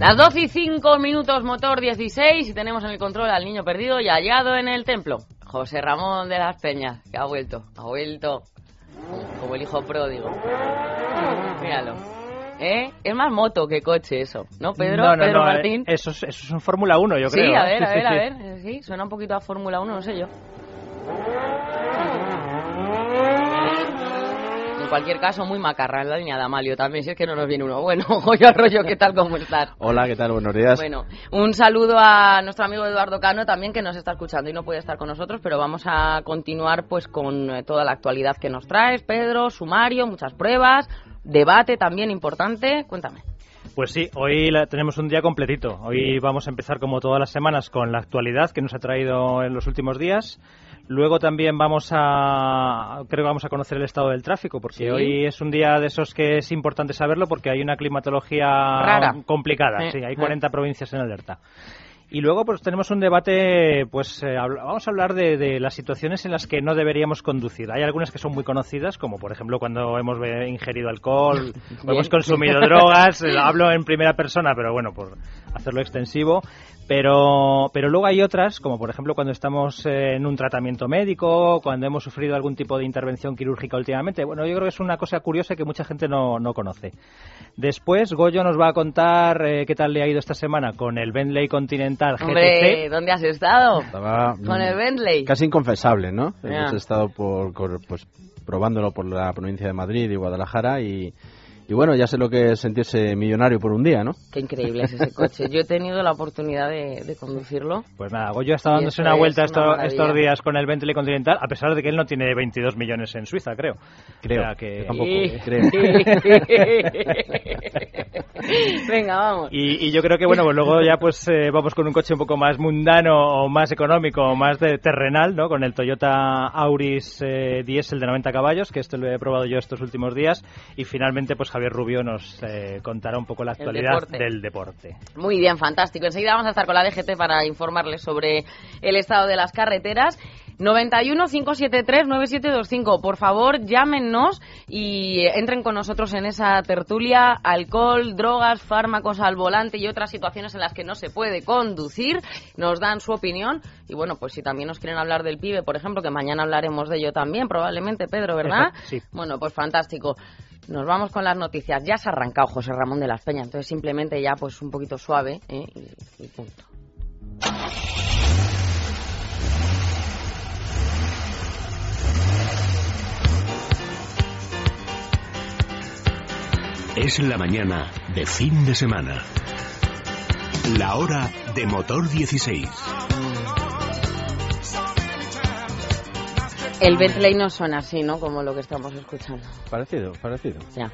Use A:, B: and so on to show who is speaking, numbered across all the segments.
A: Las 12 y 5 minutos, motor 16, y tenemos en el control al niño perdido y hallado en el templo. José Ramón de las Peñas, que ha vuelto, ha vuelto como el hijo pródigo. Míralo. ¿Eh? Es más moto que coche eso, ¿no, Pedro?
B: No, no,
A: Pedro
B: no, eh,
A: Martín.
B: Eso es, eso es un Fórmula 1, yo
A: sí,
B: creo.
A: a
B: ¿eh?
A: ver, a
B: Sí,
A: ver,
B: sí,
A: a
B: sí.
A: ver. Eh, Sí, suena un poquito a Fórmula 1, no sé yo. En cualquier caso, muy macarra en la línea de Amalio también, si es que no nos viene uno. Bueno, Goyo Arroyo, ¿qué tal? ¿Cómo estás?
C: Hola, ¿qué tal? Buenos días.
A: Bueno, un saludo a nuestro amigo Eduardo Cano también que nos está escuchando y no puede estar con nosotros, pero vamos a continuar pues con eh, toda la actualidad que nos traes, Pedro, sumario, muchas pruebas, debate también importante. Cuéntame.
B: Pues sí, hoy la- tenemos un día completito. Hoy vamos a empezar como todas las semanas con la actualidad que nos ha traído en los últimos días. Luego también vamos a, creo que vamos a conocer el estado del tráfico, porque
A: Sí.
B: hoy es un día de esos que es importante saberlo porque hay una climatología
A: Rara.
B: complicada.
A: Eh,
B: Sí, hay
A: eh.
B: 40 provincias en alerta. Y luego pues tenemos un debate, pues eh, vamos a hablar de, de las situaciones en las que no deberíamos conducir. Hay algunas que son muy conocidas, como por ejemplo cuando hemos ingerido alcohol o hemos consumido drogas. Eh, Hablo en primera persona, pero bueno, por hacerlo extensivo. Pero, pero luego hay otras, como por ejemplo cuando estamos en un tratamiento médico, cuando hemos sufrido algún tipo de intervención quirúrgica últimamente. Bueno, yo creo que es una cosa curiosa que mucha gente no, no conoce. Después, Goyo nos va a contar eh, qué tal le ha ido esta semana con el Bentley Continental
A: Hombre,
B: GTC.
A: ¿dónde has estado?
C: Estaba mm,
A: Con el Bentley.
C: casi inconfesable, ¿no?
A: Ya.
C: Hemos estado por, pues, probándolo por la provincia de Madrid y Guadalajara y, y bueno, ya sé lo que es sentirse millonario por un día, ¿no?
A: Qué increíble es ese coche. Yo he tenido la oportunidad de, de conducirlo.
B: Pues nada, Goyo está dándose una
A: es
B: vuelta
A: una
B: esto-
A: maravilla.
B: estos días con el Bentley Continental, a pesar de que él no tiene 22 millones en Suiza, creo.
C: Creo.
B: O sea que-
C: Yo tampoco,
A: Sí.
C: creo.
A: Venga, vamos.
B: Y, y yo creo que, bueno, pues luego ya pues eh, vamos con un coche un poco más mundano o más económico o más de terrenal, ¿no? Con el Toyota Auris eh, Diesel de 90 caballos, que esto lo he probado yo estos últimos días. Y finalmente, pues Javier Rubio nos eh, contará un poco la actualidad
A: deporte.
B: del deporte.
A: Muy bien, fantástico. Enseguida vamos a estar con la DGT para informarles sobre el estado de las carreteras. 91 573 9725. Por favor, llámenos y entren con nosotros en esa tertulia. Alcohol, drogas, fármacos al volante y otras situaciones en las que no se puede conducir. Nos dan su opinión. Y bueno, pues si también nos quieren hablar del pibe, por ejemplo, que mañana hablaremos de ello también, probablemente, Pedro, ¿verdad?
B: Sí.
A: Bueno, pues fantástico. Nos vamos con las noticias. Ya se ha arrancado José Ramón de las Peñas, entonces simplemente ya pues un poquito suave ¿eh? y, y punto.
D: Es la mañana de fin de semana. La hora de motor 16.
A: El Bentley no suena así, ¿no? Como lo que estamos escuchando.
C: Parecido, parecido.
A: Ya.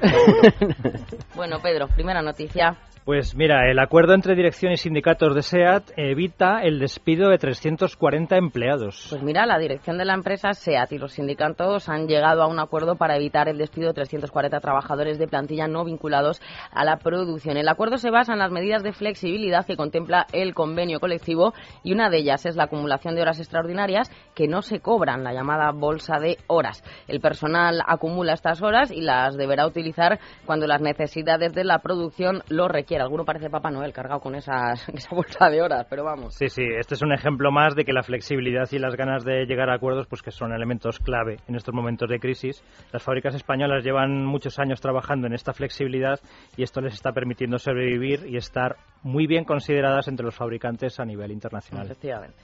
A: bueno, Pedro, primera noticia.
B: Pues mira, el acuerdo entre dirección y sindicatos de SEAT evita el despido de 340 empleados.
A: Pues mira, la dirección de la empresa SEAT y los sindicatos han llegado a un acuerdo para evitar el despido de 340 trabajadores de plantilla no vinculados a la producción. El acuerdo se basa en las medidas de flexibilidad que contempla el convenio colectivo y una de ellas es la acumulación de horas extraordinarias que no se cobran, la llamada bolsa de horas. El personal acumula estas horas y las deberá utilizar cuando las necesidades de la producción lo requieran. Alguno parece Papá Noel cargado con esas, esa bolsa de horas, pero vamos.
B: Sí, sí, este es un ejemplo más de que la flexibilidad y las ganas de llegar a acuerdos, pues que son elementos clave en estos momentos de crisis. Las fábricas españolas llevan muchos años trabajando en esta flexibilidad y esto les está permitiendo sobrevivir y estar muy bien consideradas entre los fabricantes a nivel internacional.
A: Efectivamente.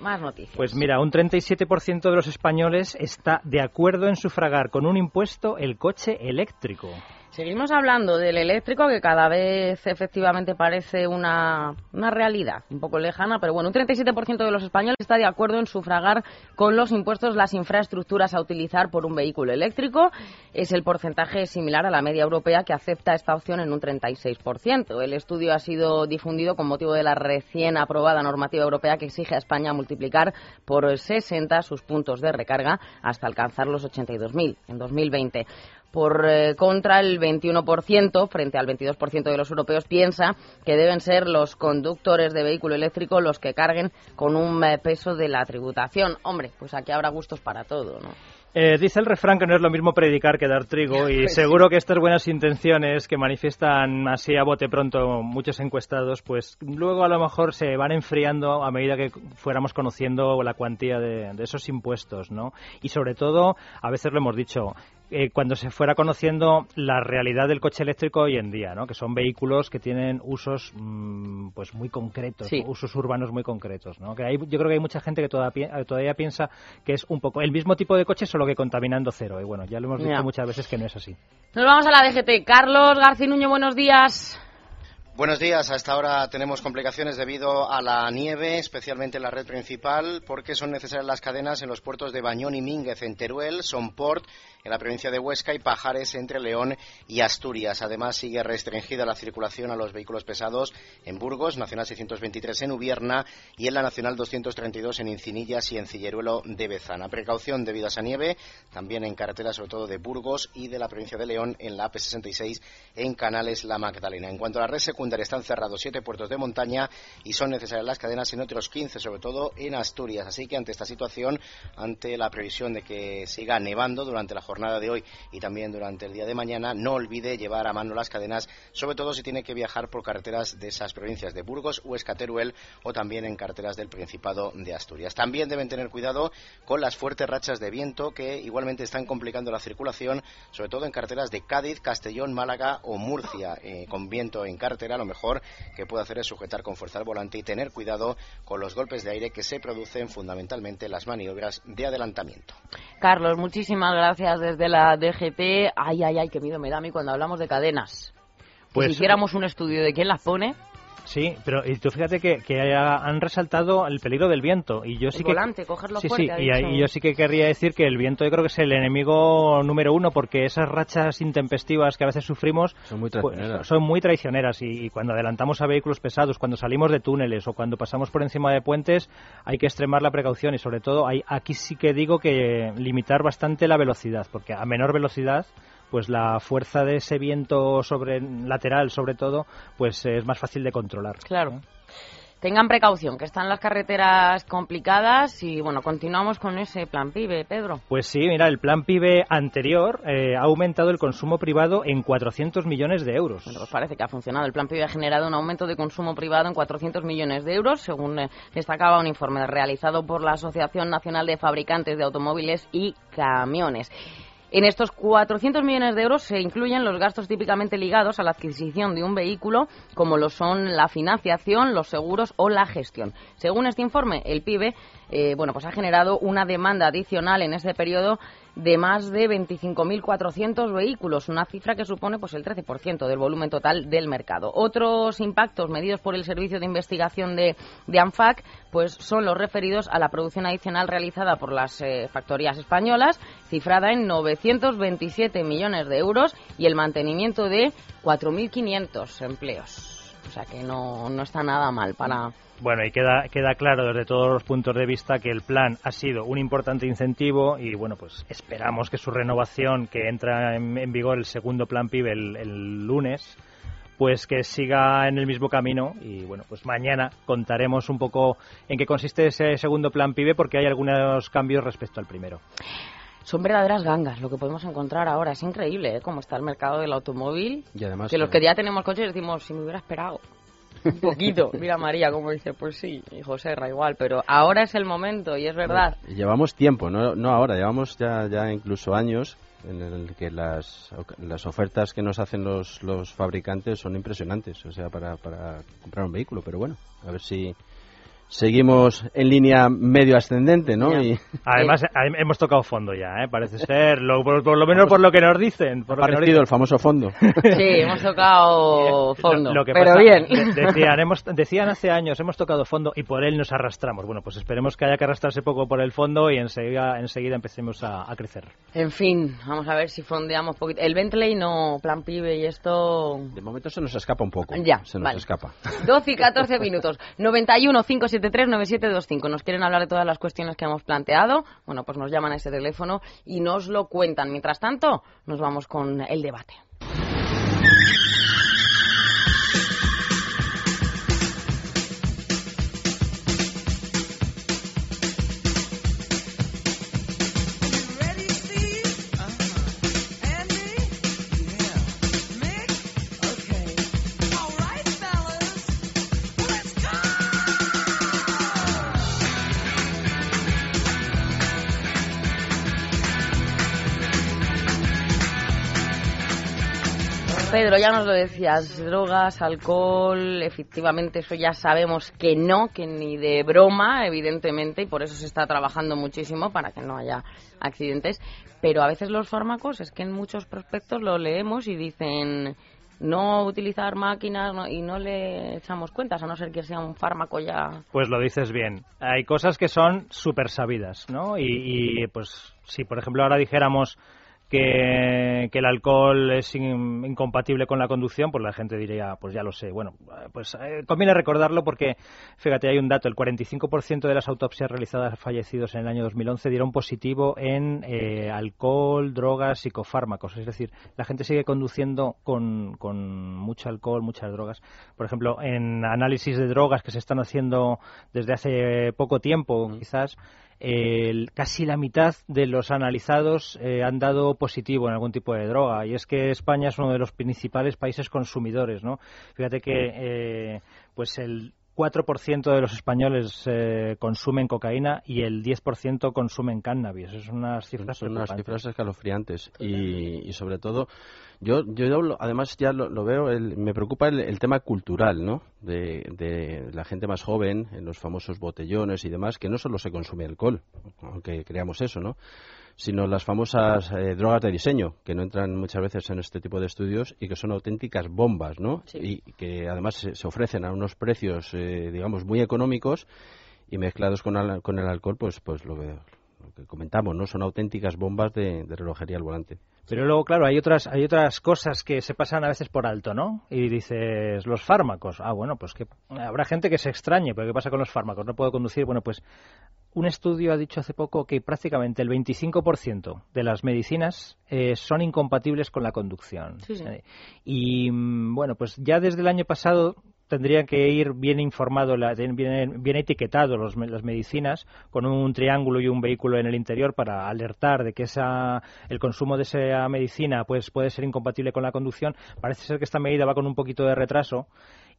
A: Más noticias.
B: Pues mira, un 37% de los españoles está de acuerdo en sufragar con un impuesto el coche eléctrico.
A: Seguimos hablando del eléctrico, que cada vez efectivamente parece una, una realidad un poco lejana, pero bueno, un 37% de los españoles está de acuerdo en sufragar con los impuestos las infraestructuras a utilizar por un vehículo eléctrico. Es el porcentaje similar a la media europea que acepta esta opción en un 36%. El estudio ha sido difundido con motivo de la recién aprobada normativa europea que exige a España multiplicar por 60 sus puntos de recarga hasta alcanzar los 82.000 en 2020. Por eh, contra, el 21% frente al 22% de los europeos piensa que deben ser los conductores de vehículo eléctrico los que carguen con un eh, peso de la tributación. Hombre, pues aquí habrá gustos para todo, ¿no?
B: Eh, dice el refrán que no es lo mismo predicar que dar trigo y seguro que estas buenas intenciones que manifiestan así a bote pronto muchos encuestados, pues luego a lo mejor se van enfriando a medida que fuéramos conociendo la cuantía de, de esos impuestos, ¿no? Y sobre todo, a veces lo hemos dicho, eh, cuando se fuera conociendo la realidad del coche eléctrico hoy en día, ¿no? que son vehículos que tienen usos mm, pues muy concretos,
A: Sí.
B: usos urbanos muy concretos. ¿no? Que hay, yo creo que hay mucha gente que todavía, todavía piensa que es un poco el mismo tipo de coche, solo que contaminando cero. Y bueno, ya lo hemos
A: Ya.
B: dicho muchas veces que no es así.
A: Nos vamos a la DGT. Carlos Garcinuño, buenos días.
E: Buenos días. A esta hora tenemos complicaciones debido a la nieve, especialmente en la red principal, porque son necesarias las cadenas en los puertos de Bañón y Mínguez en Teruel, Sonport en la provincia de Huesca y Pajares entre León y Asturias. Además, sigue restringida la circulación a los vehículos pesados en Burgos, Nacional 623 en Ubierna y en la Nacional 232 en Incinillas y en Cilleruelo de Bezana. Precaución debido a esa nieve, también en carreteras sobre todo de Burgos y de la provincia de León en la AP66 en Canales La Magdalena. En cuanto a la red secundaria, están cerrados siete puertos de montaña y son necesarias las cadenas en otros 15, sobre todo en Asturias. Así que ante esta situación, ante la previsión de que siga nevando durante la jornada de hoy y también durante el día de mañana, no olvide llevar a mano las cadenas, sobre todo si tiene que viajar por carreteras de esas provincias de Burgos, Huesca, Teruel o también en carreteras del Principado de Asturias. También deben tener cuidado con las fuertes rachas de viento que igualmente están complicando la circulación, sobre todo en carreteras de Cádiz, Castellón, Málaga o Murcia. Eh, con viento en carretera, lo mejor que puede hacer es sujetar con fuerza el volante y tener cuidado con los golpes de aire que se producen fundamentalmente en las maniobras de adelantamiento.
A: Carlos, muchísimas gracias desde la DGT. Ay, ay, ay, qué miedo me da a mí cuando hablamos de cadenas.
B: Pues-
A: si hiciéramos un estudio de quién las pone,
B: Sí, pero y tú fíjate que, que ha- han resaltado el peligro del viento y yo sí
A: el
B: que
A: volante, cogerlo
B: sí,
A: fuerte.
B: sí, y, ahí yo sí que querría decir que el viento yo creo que es el enemigo número uno porque esas rachas intempestivas que a veces sufrimos
C: Son muy
B: pues,
C: traicioneras.
B: son muy traicioneras y, y cuando adelantamos a vehículos pesados, cuando salimos de túneles o cuando pasamos por encima de puentes hay que extremar la precaución y sobre todo hay, aquí sí que digo que limitar bastante la velocidad porque a menor velocidad pues la fuerza de ese viento sobre lateral sobre todo pues es más fácil de controlar
A: Claro. Tengan precaución, que están las carreteras complicadas y bueno, continuamos con ese plan PIBE, Pedro.
B: Pues sí, mira, el plan PIBE anterior eh, ha aumentado el consumo privado en 400 millones de euros.
A: Bueno, pues parece que ha funcionado. El plan PIBE ha generado un aumento de consumo privado en 400 millones de euros, según eh, destacaba un informe realizado por la Asociación Nacional de Fabricantes de Automóviles y Camiones. En estos 400 millones de euros se incluyen los gastos típicamente ligados a la adquisición de un vehículo, como lo son la financiación, los seguros o la gestión. Según este informe, el PIBE eh, bueno, pues ha generado una demanda adicional en ese periodo de más de 25.400 vehículos, una cifra que supone pues el 13% del volumen total del mercado. Otros impactos medidos por el Servicio de Investigación de, de ANFAC pues son los referidos a la producción adicional realizada por las eh, factorías españolas, cifrada en 927 millones de euros y el mantenimiento de 4.500 empleos. O sea que no, no está nada mal para,
B: Bueno, y queda, queda claro desde todos los puntos de vista que el plan ha sido un importante incentivo y bueno, pues esperamos que su renovación, que entra en, en vigor el segundo plan PIB el, el lunes, pues que siga en el mismo camino y bueno, pues mañana contaremos un poco en qué consiste ese segundo plan PIB porque hay algunos cambios respecto al primero.
A: Son verdaderas gangas lo que podemos encontrar ahora. Es increíble ¿eh? cómo está el mercado del automóvil.
C: Y además
A: que los que ya tenemos coches decimos, si me hubiera esperado un poquito. Mira María como dice, pues sí, y José Ra igual, pero ahora es el momento y es verdad.
C: Llevamos tiempo, no, no ahora, llevamos ya, ya incluso años en el que las, las ofertas que nos hacen los, los fabricantes son impresionantes, o sea, para, para comprar un vehículo. Pero bueno, a ver si seguimos en línea medio ascendente, ¿no? Y
B: Además, hemos tocado fondo ya, ¿eh? parece ser, lo, por, lo menos por lo que nos dicen. Por
C: ha parecido el famoso fondo.
A: Sí, hemos tocado fondo, pero bien.
B: Decían, hemos, decían hace años, hemos tocado fondo y por él nos arrastramos. Bueno, pues esperemos que haya que arrastrarse poco por el fondo y enseguida, enseguida empecemos a, crecer.
A: En fin, vamos a ver si fondeamos poquito. El Bentley no, plan pibe y esto...
C: De momento se nos escapa un poco.
A: Ya,
C: se nos escapa.
A: 12 y 14 minutos. 91 573 9725. Nos quieren hablar de todas las cuestiones que hemos planteado. Bueno, pues nos llaman a ese teléfono y nos lo cuentan. Mientras tanto, nos vamos con el debate. Pedro, ya nos lo decías, drogas, alcohol, efectivamente eso ya sabemos que no, que ni de broma, evidentemente, y por eso se está trabajando muchísimo para que no haya accidentes. Pero a veces los fármacos, es que en muchos prospectos lo leemos y dicen no utilizar máquinas y no le echamos cuentas, a no ser que sea un fármaco ya.
B: Pues lo dices bien. Hay cosas que son súper sabidas, ¿no? Y, y pues si, por ejemplo, ahora dijéramos que, el alcohol es incompatible con la conducción, pues la gente diría, pues ya lo sé. Bueno, pues eh, conviene recordarlo porque, fíjate, hay un dato, el 45% de las autopsias realizadas a fallecidos en el año 2011 dieron positivo en eh, alcohol, drogas, psicofármacos. Es decir, la gente sigue conduciendo con, con mucho alcohol, muchas drogas. Por ejemplo, en análisis de drogas que se están haciendo desde hace poco tiempo, quizás, casi la mitad de los analizados eh, han dado positivo en algún tipo de droga y es que España es uno de los principales países consumidores, ¿no? Fíjate que eh, pues el 4% de los españoles eh, consumen cocaína y el 10% consumen cannabis. Es unas cifras
C: Son unas cifras escalofriantes y, y sobre todo yo, yo además ya lo, veo, me preocupa el, tema cultural, ¿no? De, la gente más joven, en los famosos botellones y demás, que no solo se consume alcohol, aunque creamos eso, ¿no? Sino las famosas eh, drogas de diseño, que no entran muchas veces en este tipo de estudios y que son auténticas bombas, ¿no? Y que además se, ofrecen a unos precios, eh, digamos, muy económicos y mezclados con, con el alcohol, pues, pues lo veo que comentamos, ¿no? Son auténticas bombas de, relojería al volante.
B: Pero luego, claro, hay otras, hay otras cosas que se pasan a veces por alto, ¿no? Y dices, los fármacos. Ah, bueno, pues que habrá gente que se extrañe, pero ¿qué pasa con los fármacos? No puedo conducir. Bueno, pues un estudio ha dicho hace poco que prácticamente el 25% de las medicinas eh, son incompatibles con la conducción. Eh, y mm, bueno, pues ya desde el año pasado tendría que ir bien informado, bien, bien los, las medicinas con un triángulo y un vehículo en el interior para alertar de que esa, el consumo de esa medicina pues, puede ser incompatible con la conducción. Parece ser que esta medida va con un poquito de retraso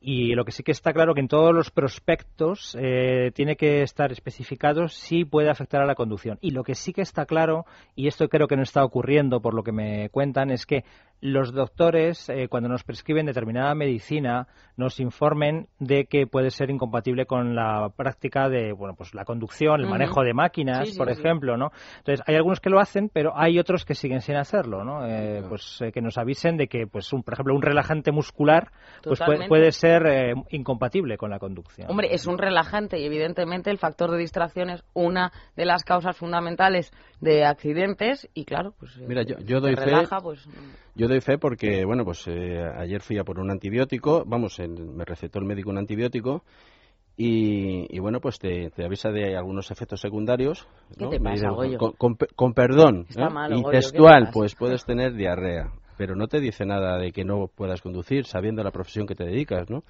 B: y lo que sí que está claro que en todos los prospectos eh, tiene que estar especificado si puede afectar a la conducción. Y lo que sí que está claro, y esto creo que no está ocurriendo por lo que me cuentan, es que los doctores, eh, cuando nos prescriben determinada medicina, nos informen de que puede ser incompatible con la práctica de, bueno, pues la conducción, el manejo de máquinas, por ejemplo, ¿no? Entonces, hay algunos que lo hacen, pero hay otros que siguen sin hacerlo, ¿no? Eh, pues que nos avisen de que, pues, un, por ejemplo, un relajante muscular, pues puede ser eh, incompatible con la conducción.
A: Hombre, es un relajante y evidentemente el factor de distracción es una de las causas fundamentales de accidentes y claro, pues
C: Mira, yo, yo doy fe, pues, yo doy fe porque, bueno, pues eh, ayer fui a por un antibiótico, vamos, me recetó el médico un antibiótico y, bueno, pues te, avisa de algunos efectos secundarios.
A: ¿Qué te pasa,
C: con, perdón, y textual, pues puedes tener diarrea pero no te dice nada de que no puedas conducir sabiendo la profesión que te dedicas, ¿no?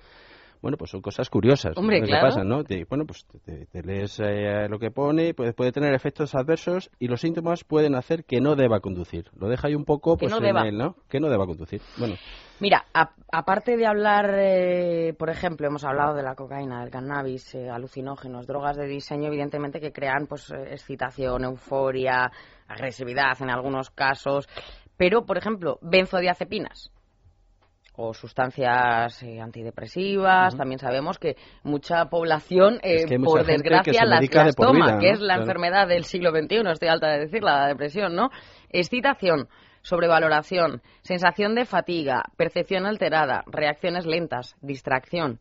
C: Bueno, pues son cosas curiosas
A: Hombre,
C: que pasan, ¿no? bueno, pues te, lees eh, lo que pone, puede, puede tener efectos adversos y los síntomas pueden hacer que no deba conducir. Lo deja ahí un poco, pues,
A: no en
C: él, ¿no? Que no deba conducir. Bueno.
A: Mira, aparte de hablar, eh, por ejemplo, hemos hablado de la cocaína, del cannabis, eh, alucinógenos, drogas de diseño, evidentemente que crean pues excitación, euforia, agresividad en algunos casos. Pero, por ejemplo, benzodiazepinas. o sustancias eh, antidepresivas. También sabemos que mucha población, eh, por desgracia, las, toma, que es la enfermedad del siglo XXI, estoy alta de decir, la depresión, ¿no? Excitación, sobrevaloración, sensación de fatiga, percepción alterada, reacciones lentas, distracción.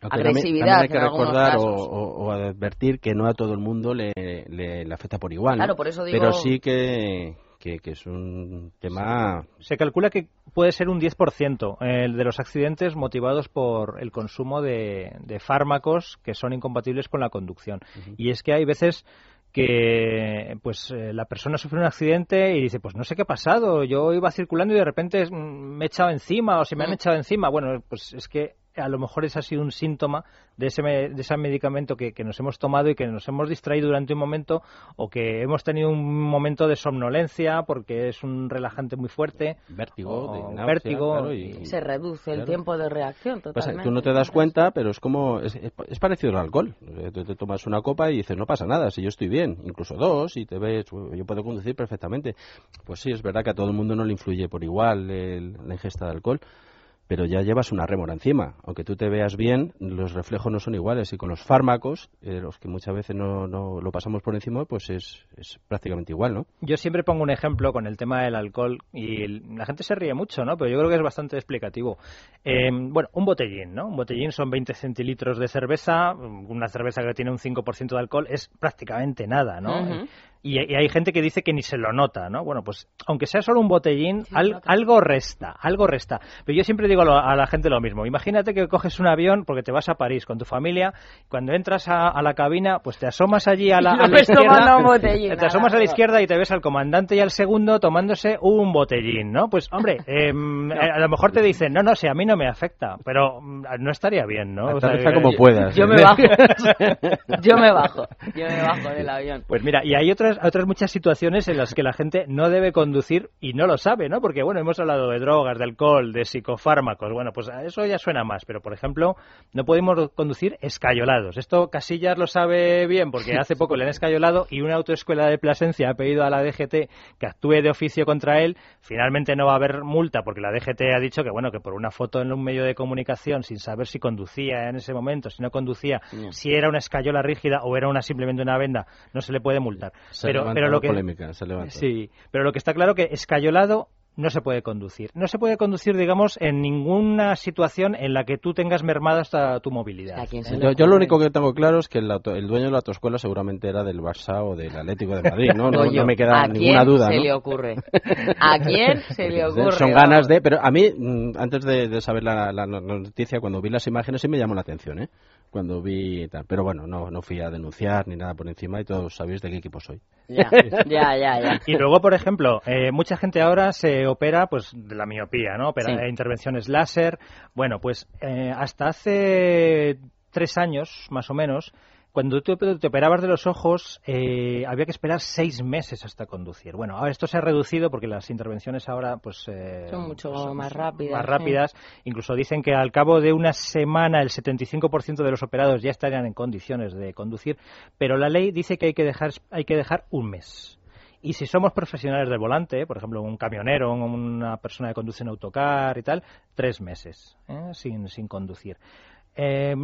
A: agresividad
C: hay que recordar o, advertir que no a todo el mundo le, le, afecta por igual.
A: Claro, por eso digo...
C: Pero sí que, que, es un tema...
B: Se calcula que puede ser un 10% el de los accidentes motivados por el consumo de, fármacos que son incompatibles con la conducción. Y es que hay veces que pues eh, la persona sufre un accidente y dice pues no sé qué ha pasado yo iba circulando y de repente mm, me he echado encima o se me han echado encima bueno pues es que a lo mejor ese ha sido un síntoma de ese, de ese medicamento que, nos hemos tomado y que nos hemos distraído durante un momento o que hemos tenido un momento de somnolencia porque es un relajante muy fuerte.
C: Vértigo,
B: vértigo.
A: y, se reduce el tiempo de reacción totalmente.
C: tú no te das cuenta, pero es como, es, es, parecido al alcohol. Tú te tomas una copa y dices, no pasa nada, si yo estoy bien, incluso dos, y te ves, yo puedo conducir perfectamente. Pues sí, es verdad que a todo el mundo no le influye por igual la ingesta de alcohol pero ya llevas una rémora encima. Aunque tú te veas bien, los reflejos no son iguales. Y con los fármacos, eh, los que muchas veces no, no, lo pasamos por encima, pues es, es, prácticamente igual, ¿no?
B: Yo siempre pongo un ejemplo con el tema del alcohol y la gente se ríe mucho, ¿no? Pero yo creo que es bastante explicativo. Eh, bueno, un botellín, ¿no? Un botellín son 20 centilitros de cerveza. Una cerveza que tiene un 5% de alcohol es prácticamente nada, ¿no? Y, hay gente que dice que ni se lo nota, ¿no? Bueno, pues aunque sea solo un botellín, algo resta, algo resta. Pero yo siempre digo a la gente lo mismo. Imagínate que coges un avión porque te vas a París con tu familia, cuando entras a, la cabina, pues te asomas allí a la, izquierda, te asomas a la izquierda y te ves al comandante y al segundo tomándose un botellín, ¿no? Pues hombre, em, eh, a lo mejor te dicen, no, no, si a mí no me afecta, pero mm, no estaría bien, ¿no?
C: O como puedas.
A: Yo me ¿eh? bajo, yo me bajo, yo me bajo del avión.
B: Pues mira, y hay otras otras, muchas situaciones en las que la gente no debe conducir y no lo sabe, ¿no? Porque, bueno, hemos hablado de drogas, de alcohol, de psicofármacos. Bueno, pues eso ya suena más. Pero, por ejemplo, no podemos conducir escayolados. Esto Casillas lo sabe bien porque hace poco le han escayolado y una autoescuela de Plasencia ha pedido a la DGT que actúe de oficio contra él. Finalmente no va a haber multa porque la DGT ha dicho que, bueno, que por una foto en un medio de comunicación sin saber si conducía en ese momento, si no conducía, si era una escayola rígida o era una simplemente una venda, no se le puede multar pero, lo que,
C: polémica, se
B: Sí, pero lo que está claro que escayolado no se puede conducir. No se puede conducir, digamos, en ninguna situación en la que tú tengas mermada hasta tu movilidad.
C: Yo, lo único que tengo claro es que el, dueño de la autoescuela seguramente era del Barça o del Atlético de Madrid, ¿no? No, me queda ninguna duda.
A: ¿A quién se le ocurre? ¿A quién se le ocurre?
C: Son ganas de... Pero a mí, mm, antes de, saber la, la, noticia, cuando vi las imágenes sí me llamó la atención, ¿eh? cuando vi tal. Pero bueno, no, no fui a denunciar ni nada por encima y todos sabéis de qué equipo soy.
A: Ya, ya, ya.
B: Y luego, por ejemplo, eh, mucha gente ahora se opera pues de la miopía, ¿no? Opera, intervenciones láser. Bueno, pues eh, hasta hace tres años, más o menos, cuando tú te operabas de los ojos, eh, había que esperar seis meses hasta conducir. Bueno, ahora esto se ha reducido porque las intervenciones ahora pues
A: eh, son mucho más rápidas.
B: Más rápidas. Incluso dicen que al cabo de una semana el 75% de los operados ya estarían en condiciones de conducir, pero la ley dice que hay que dejar hay que dejar un mes. Y si somos profesionales del volante, por ejemplo, un camionero, una persona que conduce un autocar y tal, tres meses ¿eh? sin, sin conducir. Eh,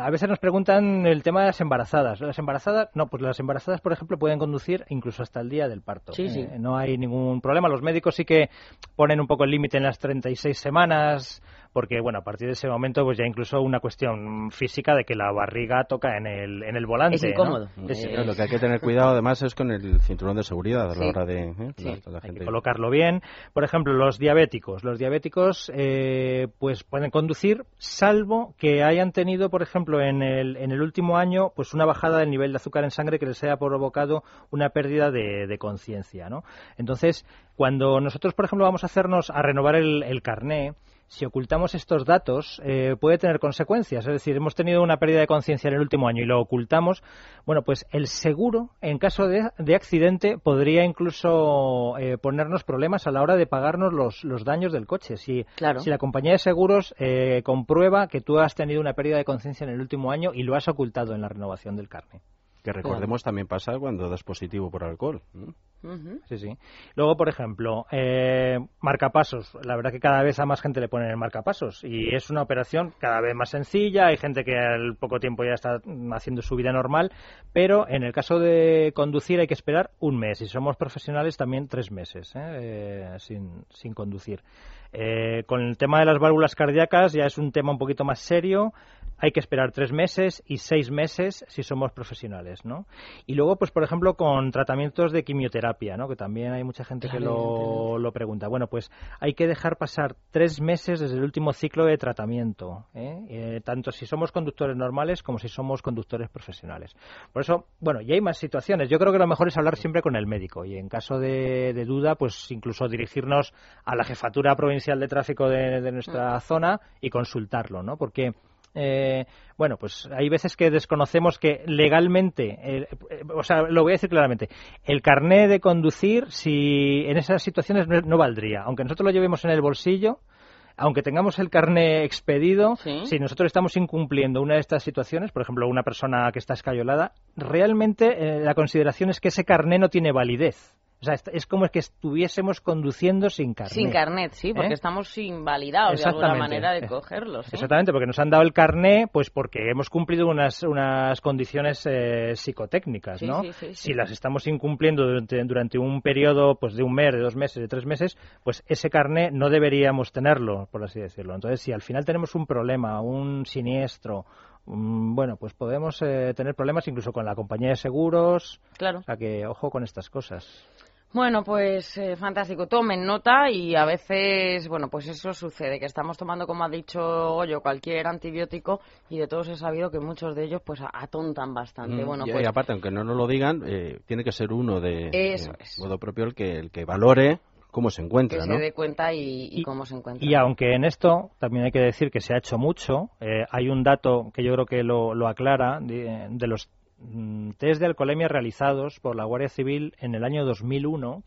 B: a veces nos preguntan el tema de las embarazadas. Las embarazadas, no, pues las embarazadas, por ejemplo, pueden conducir incluso hasta el día del parto.
A: Eh,
B: no hay ningún problema. Los médicos sí que ponen un poco el límite en las 36 semanas porque bueno, a partir de ese momento pues ya incluso una cuestión física de que la barriga toca en el, en el volante.
A: Es incómodo.
C: lo que hay que tener cuidado además es con el cinturón de seguridad a la hora de
B: ¿eh? colocarlo bien. Por ejemplo, los diabéticos. Los diabéticos eh, pues pueden conducir salvo que hayan tenido, por ejemplo, en el, en el último año pues una bajada del nivel de azúcar en sangre que les haya provocado una pérdida de, de conciencia, ¿no? Entonces, cuando nosotros, por ejemplo, vamos a hacernos a renovar el, el carné, si ocultamos estos datos eh, puede tener consecuencias. Es decir, hemos tenido una pérdida de conciencia en el último año y lo ocultamos. Bueno, pues el seguro, en caso de, accidente, podría incluso eh, ponernos problemas a la hora de pagarnos los, los daños del coche. Si, si la compañía de seguros eh, comprueba que tú has tenido una pérdida de conciencia en el último año y lo has ocultado en la renovación del carne.
C: Que recordemos también pasa cuando das positivo por alcohol.
B: Sí, sí. Luego, por ejemplo, eh, marcapasos. La verdad que cada vez a más gente le ponen el marcapasos y es una operación cada vez más sencilla. Hay gente que al poco tiempo ya está haciendo su vida normal, pero en el caso de conducir hay que esperar un mes y somos profesionales también tres meses ¿eh? Eh, sin, sin conducir. Eh, con el tema de las válvulas cardíacas ya es un tema un poquito más serio. Hay que esperar tres meses y seis meses si somos profesionales, ¿no? Y luego, pues por ejemplo, con tratamientos de quimioterapia, ¿no? Que también hay mucha gente que lo, lo, pregunta. Bueno, pues hay que dejar pasar tres meses desde el último ciclo de tratamiento, ¿eh? Eh, tanto si somos conductores normales como si somos conductores profesionales. Por eso, bueno, y hay más situaciones. Yo creo que lo mejor es hablar siempre con el médico y en caso de, de duda, pues incluso dirigirnos a la jefatura provincial de tráfico de, nuestra zona y consultarlo, ¿no? Porque eh, bueno, pues hay veces que desconocemos que legalmente, eh, o sea, lo voy a decir claramente, el carné de conducir, si en esas situaciones no, valdría, aunque nosotros lo llevemos en el bolsillo, aunque tengamos el carné expedido, si nosotros estamos incumpliendo una de estas situaciones, por ejemplo, una persona que está escayolada, realmente eh, la consideración es que ese carné no tiene validez. O sea, es como que estuviésemos conduciendo sin carnet.
A: Sin carnet, sí, porque ¿Eh? estamos invalidados de alguna manera de cogerlo.
B: Exactamente, porque nos han dado el carnet pues porque hemos cumplido unas, unas condiciones eh, psicotécnicas, ¿no? si las estamos incumpliendo durante, durante un periodo pues de un mes, de dos meses, de tres meses, pues ese carnet no deberíamos tenerlo, por así decirlo. Entonces, si al final tenemos un problema, un siniestro, bueno, pues podemos eh, tener problemas incluso con la compañía de seguros.
A: Claro.
B: O sea que ojo con estas cosas.
A: Bueno, pues eh, fantástico. Tomen nota y a veces, bueno, pues eso sucede, que estamos tomando, como ha dicho Hoyo, cualquier antibiótico y de todos he sabido que muchos de ellos pues atontan bastante. Mm, bueno,
C: y,
A: pues,
C: aparte, aunque no nos lo digan, eh, tiene que ser uno de,
A: eso
C: modo propio el que, el que valore cómo se encuentra,
A: que
C: se
A: dé cuenta y, cómo se encuentra.
B: Y aunque en esto también hay que decir que se ha hecho mucho, eh, hay un dato que yo creo que lo, lo aclara de, de, los test de alcoholemia realizados por la Guardia Civil en el año 2001,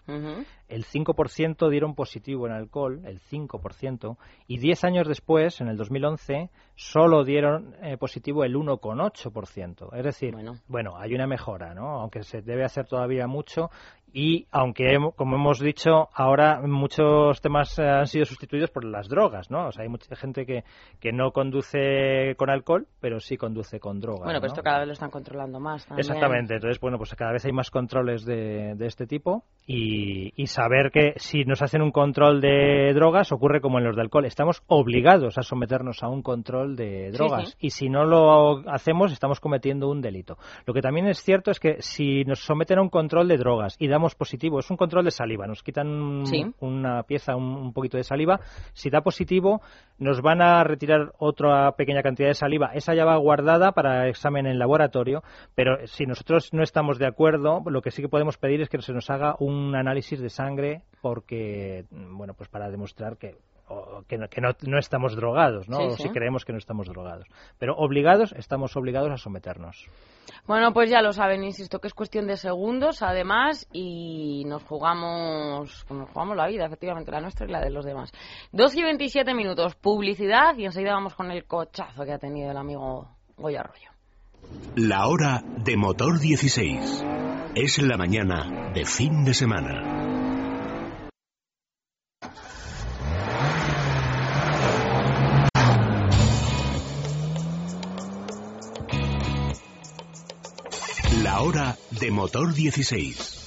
B: el 5% dieron positivo en alcohol, el 5%, y 10 años después, en el 2011, solo dieron eh, positivo el 1,8%. Es decir, bueno. bueno. hay una mejora, ¿no? Aunque se debe hacer todavía mucho y aunque, como hemos dicho, ahora muchos temas eh, han sido sustituidos por las drogas, ¿no? O sea, hay mucha gente que, que no conduce con alcohol, pero sí conduce con drogas.
A: Bueno, pero esto cada vez lo están controlando más también.
B: Exactamente. Entonces, bueno, pues cada vez hay más controles de, de este tipo y, y, saber que si nos hacen un control de drogas ocurre como en los de alcohol. Estamos obligados a someternos a un control de drogas y si no lo hacemos estamos cometiendo un delito. Lo que también es cierto es que si nos someten a un control de drogas y damos positivo, es un control de saliva, nos quitan una pieza, un, poquito de saliva, si da positivo nos van a retirar otra pequeña cantidad de saliva, esa ya va guardada para examen en laboratorio, pero si nosotros no estamos de acuerdo, lo que sí que podemos pedir es que se nos haga un análisis de sangre porque, bueno, pues para demostrar que que, no, estamos drogados, ¿no? si creemos que no estamos drogados. Pero obligados, estamos obligados a someternos.
A: Bueno, pues ya lo saben, insisto que es cuestión de segundos, además, y nos jugamos, nos jugamos la vida, efectivamente, la nuestra y la de los demás. 12 y 27 minutos, publicidad, y enseguida vamos con el cochazo que ha tenido el amigo Goya Arroyo.
D: La hora de motor 16. Es la mañana de fin de semana. Hora de motor 16.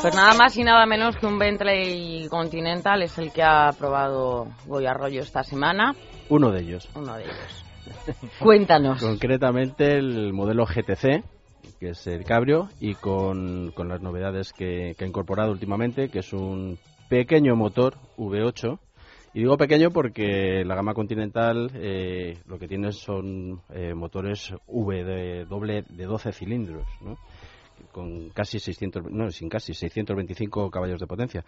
A: Pues nada más y nada menos que un Bentley Continental es el que ha probado Goy Arroyo esta semana.
C: Uno de ellos.
A: Uno de ellos. Cuéntanos.
C: Concretamente el modelo GTC, que es el Cabrio, y con, las novedades que, ha incorporado últimamente, que es un pequeño motor V8. Y digo pequeño porque la gama Continental eh, lo que tiene son eh, motores V de doble de 12 cilindros, con casi 600, no, sin casi 625 caballos de potencia.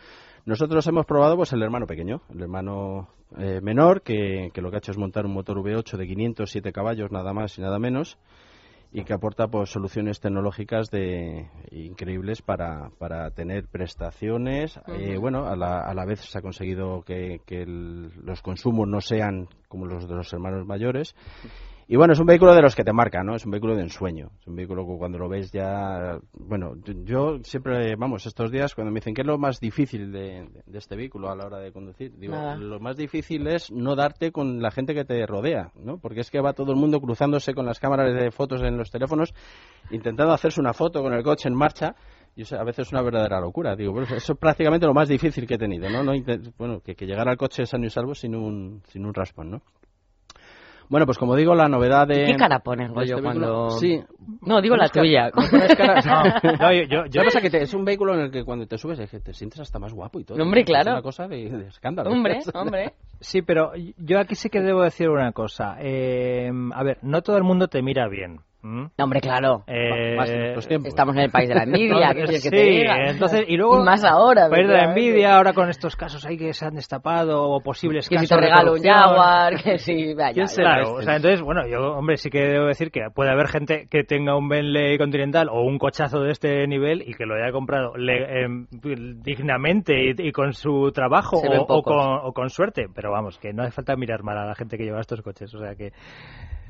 C: Nosotros hemos probado pues el hermano pequeño, el hermano eh, menor, que, que, lo que ha hecho es montar un motor V8 de 507 caballos, nada más y nada menos, y que aporta pues soluciones tecnológicas de increíbles para, para tener prestaciones. Eh, bueno a la, a la vez se ha conseguido que, que los consumos no sean como los de los hermanos mayores y bueno, es un vehículo de los que te marca, ¿no? Es un vehículo de ensueño. Es un vehículo que cuando lo ves ya... Bueno, yo siempre, vamos, estos días cuando me dicen que es lo más difícil de, este vehículo a la hora de conducir, digo, lo más difícil es no darte con la gente que te rodea, ¿no? Porque es que va todo el mundo cruzándose con las cámaras de fotos en los teléfonos, intentando hacerse una foto con el coche en marcha y a veces es una verdadera locura. Digo, eso es prácticamente lo más difícil que he tenido, ¿no? no bueno, que, que llegar al coche sano y salvo sin un, sin un raspón, ¿no? Bueno, pues como digo, la novedad de...
A: ¿Qué cara pones, Goyo,
C: este
A: cuando...?
C: Sí.
A: No, digo la tuya.
C: no, yo, yo, pasa que es un vehículo en el que cuando te subes es que te sientes hasta más guapo y todo.
A: Hombre, claro.
C: Es una cosa de, escándalo.
A: Hombre, hombre.
B: Sí, pero yo aquí sí que debo decir una cosa. Eh, a ver, no todo el mundo te mira bien.
A: ¿Mm? Hombre, claro.
B: Eh,
A: estamos en el país de la envidia. ¿qué sí, que te
B: entonces, y luego.
A: más ahora.
B: País de la envidia, ahora con estos casos ahí que se han destapado o posibles
A: que
B: casos.
A: Que si te regalo un Jaguar, que si.
B: Vaya, claro, o sea, entonces, bueno, yo, hombre, sí que debo decir que puede haber gente que tenga un Bentley Continental o un cochazo de este nivel y que lo haya comprado em, dignamente y, con su trabajo o, con, o con suerte. Pero vamos, que no hace falta mirar mal a la gente que lleva estos coches. O sea que.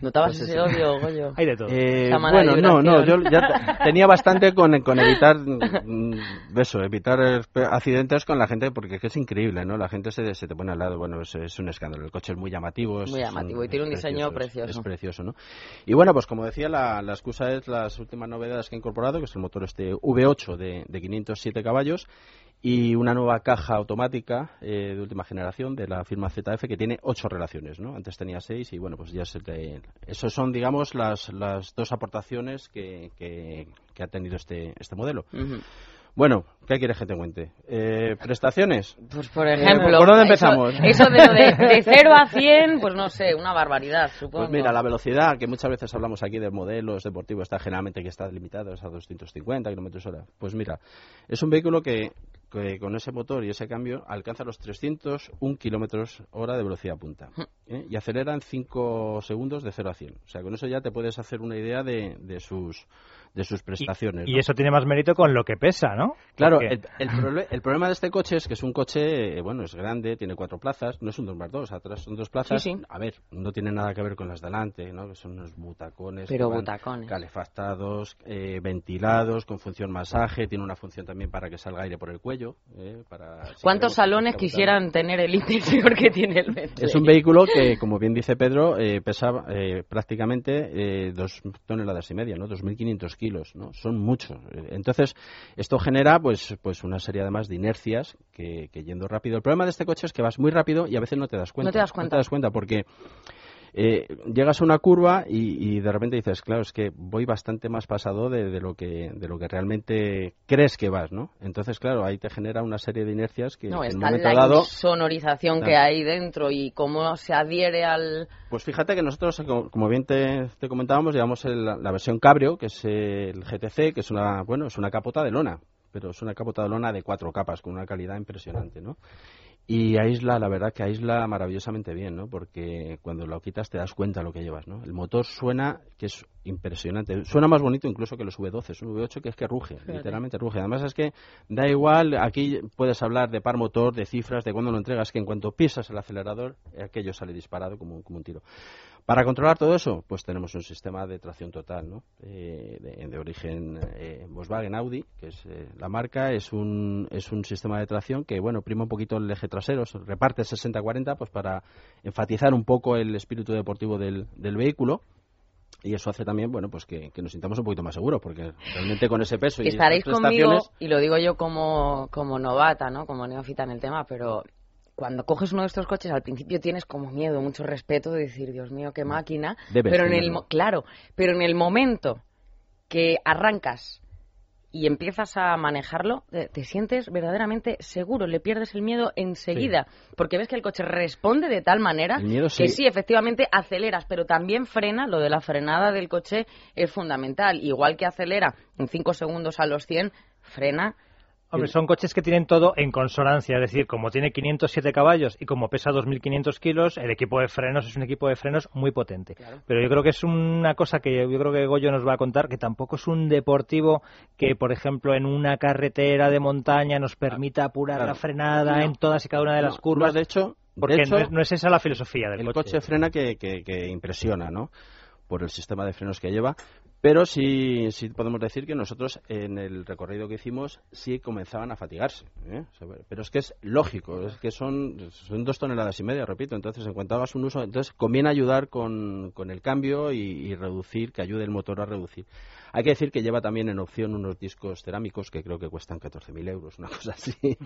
A: ¿Notabas pues ese odio, Goyo?
B: Hay de todo.
C: Eh, bueno, no, no, yo ya tenía bastante con, con evitar mm, eso, evitar accidentes con la gente porque es que es increíble, ¿no? La gente se, se te pone al lado, bueno, es, es, un escándalo. El coche es muy llamativo. Es,
A: muy llamativo y tiene un diseño precioso.
C: Es, precioso, ¿no? Y bueno, pues como decía, la, la, excusa es las últimas novedades que ha incorporado, que es el motor este V8 de, de 507 caballos y una nueva caja automática eh, de última generación de la firma ZF que tiene ocho relaciones, ¿no? Antes tenía seis y bueno, pues ya se te... Esos son, digamos, las, las dos aportaciones que, que, ha tenido este, este modelo. Bueno, ¿qué quieres que te cuente? Eh, ¿Prestaciones?
A: Pues por ejemplo...
C: ¿Por dónde empezamos?
A: Eso, de, de, 0 a 100, pues no sé, una barbaridad, supongo.
C: Pues mira, la velocidad, que muchas veces hablamos aquí de modelos deportivos, está generalmente que está limitado a 250 kilómetros hora. Pues mira, es un vehículo que, con ese motor y ese cambio alcanza los 301 kilómetros hora de velocidad punta ¿eh? y acelera en 5 segundos de 0 a 100. O sea, con eso ya te puedes hacer una idea de, de sus de sus prestaciones.
B: Y, eso tiene más mérito con lo que pesa, ¿no?
C: Claro, el, el, problema de este coche es que es un coche, eh, bueno, es grande, tiene cuatro plazas, no es un 2x2, atrás son dos plazas. A ver, no tiene nada que ver con las delante, ¿no? Que son unos butacones.
A: Pero butacones.
C: Calefactados, eh, ventilados, con función masaje, tiene una función también para que salga aire por el cuello. Eh, para,
A: ¿Cuántos salones quisieran tener el interior que tiene el Bentley?
C: Es un vehículo que, como bien dice Pedro, pesa prácticamente dos toneladas y media, ¿no? 2.500 kilos ¿no? Son muchos. Entonces, esto genera pues, pues una serie además de inercias que, yendo rápido. El problema de este coche es que vas muy rápido y a veces no te das cuenta.
A: No te das cuenta.
C: No te das cuenta porque eh, llegas a una curva y, de repente dices, claro, es que voy bastante más pasado de, lo que de lo que realmente crees que vas, ¿no? Entonces, claro, ahí te genera una serie de inercias que
A: no,
C: en
A: está
C: la
A: sonorización que hay dentro y cómo se adhiere al...
C: Pues fíjate que nosotros, como bien te, comentábamos, llevamos la versión Cabrio, que es el GTC, que es una, bueno, es una capota de lona, pero es una capota de lona de cuatro capas, con una calidad impresionante, ¿no? Y aísla, la verdad que aísla maravillosamente bien, ¿no? Porque cuando lo quitas te das cuenta de lo que llevas, ¿no? El motor suena, que es impresionante. Suena más bonito incluso que los V12, es un V8 que es que ruge, literalmente ruge. Además es que da igual, aquí puedes hablar de par motor, de cifras, de cuando lo entregas, que en cuanto pisas el acelerador, aquello sale disparado como, como un tiro. Para controlar todo eso, pues tenemos un sistema de tracción total, ¿no? Eh, de, origen eh, Volkswagen Audi, que es eh, la marca, es un, es un sistema de tracción que, bueno, prima un poquito el eje trasero, reparte 60-40, pues para enfatizar un poco el espíritu deportivo del, del vehículo. Y eso hace también, bueno, pues que, nos sintamos un poquito más seguros, porque realmente con ese peso y
A: Estaréis conmigo, y lo digo yo como, como novata, ¿no? Como neófita en el tema, pero cuando coges uno de estos coches al principio tienes como miedo, mucho respeto de decir, Dios mío, qué máquina. pero en el claro, pero en el momento que arrancas y empiezas a manejarlo, te, sientes verdaderamente seguro, le pierdes el miedo enseguida, porque ves que el coche responde de tal manera que sí, efectivamente aceleras, pero también frena, lo de la frenada del coche es fundamental, igual que acelera en 5 segundos a los 100, frena
B: Hombre, son coches que tienen todo en consonancia, es decir, como tiene 507 caballos y como pesa 2.500 kilos, el equipo de frenos es un equipo de frenos muy potente. Pero yo creo que es una cosa que yo creo que Goyo nos va a contar, que tampoco es un deportivo que, por ejemplo, en una carretera de montaña nos permita apurar la frenada en todas y cada una de las curvas.
C: de hecho,
B: porque
C: de hecho,
B: no, es, esa la filosofía del
C: el
B: coche.
C: coche frena que, que, que impresiona, ¿no? por el sistema de frenos que lleva, pero sí, sí podemos decir que nosotros en el recorrido que hicimos sí comenzaban a fatigarse. ¿eh? Pero es que es lógico, es que son, son dos toneladas y media, repito. Entonces, en cuanto hagas un uso, entonces conviene ayudar con, con el cambio y, y reducir, que ayude el motor a reducir. Hay que decir que lleva también en opción unos discos cerámicos que creo que cuestan 14.000 euros, una cosa así,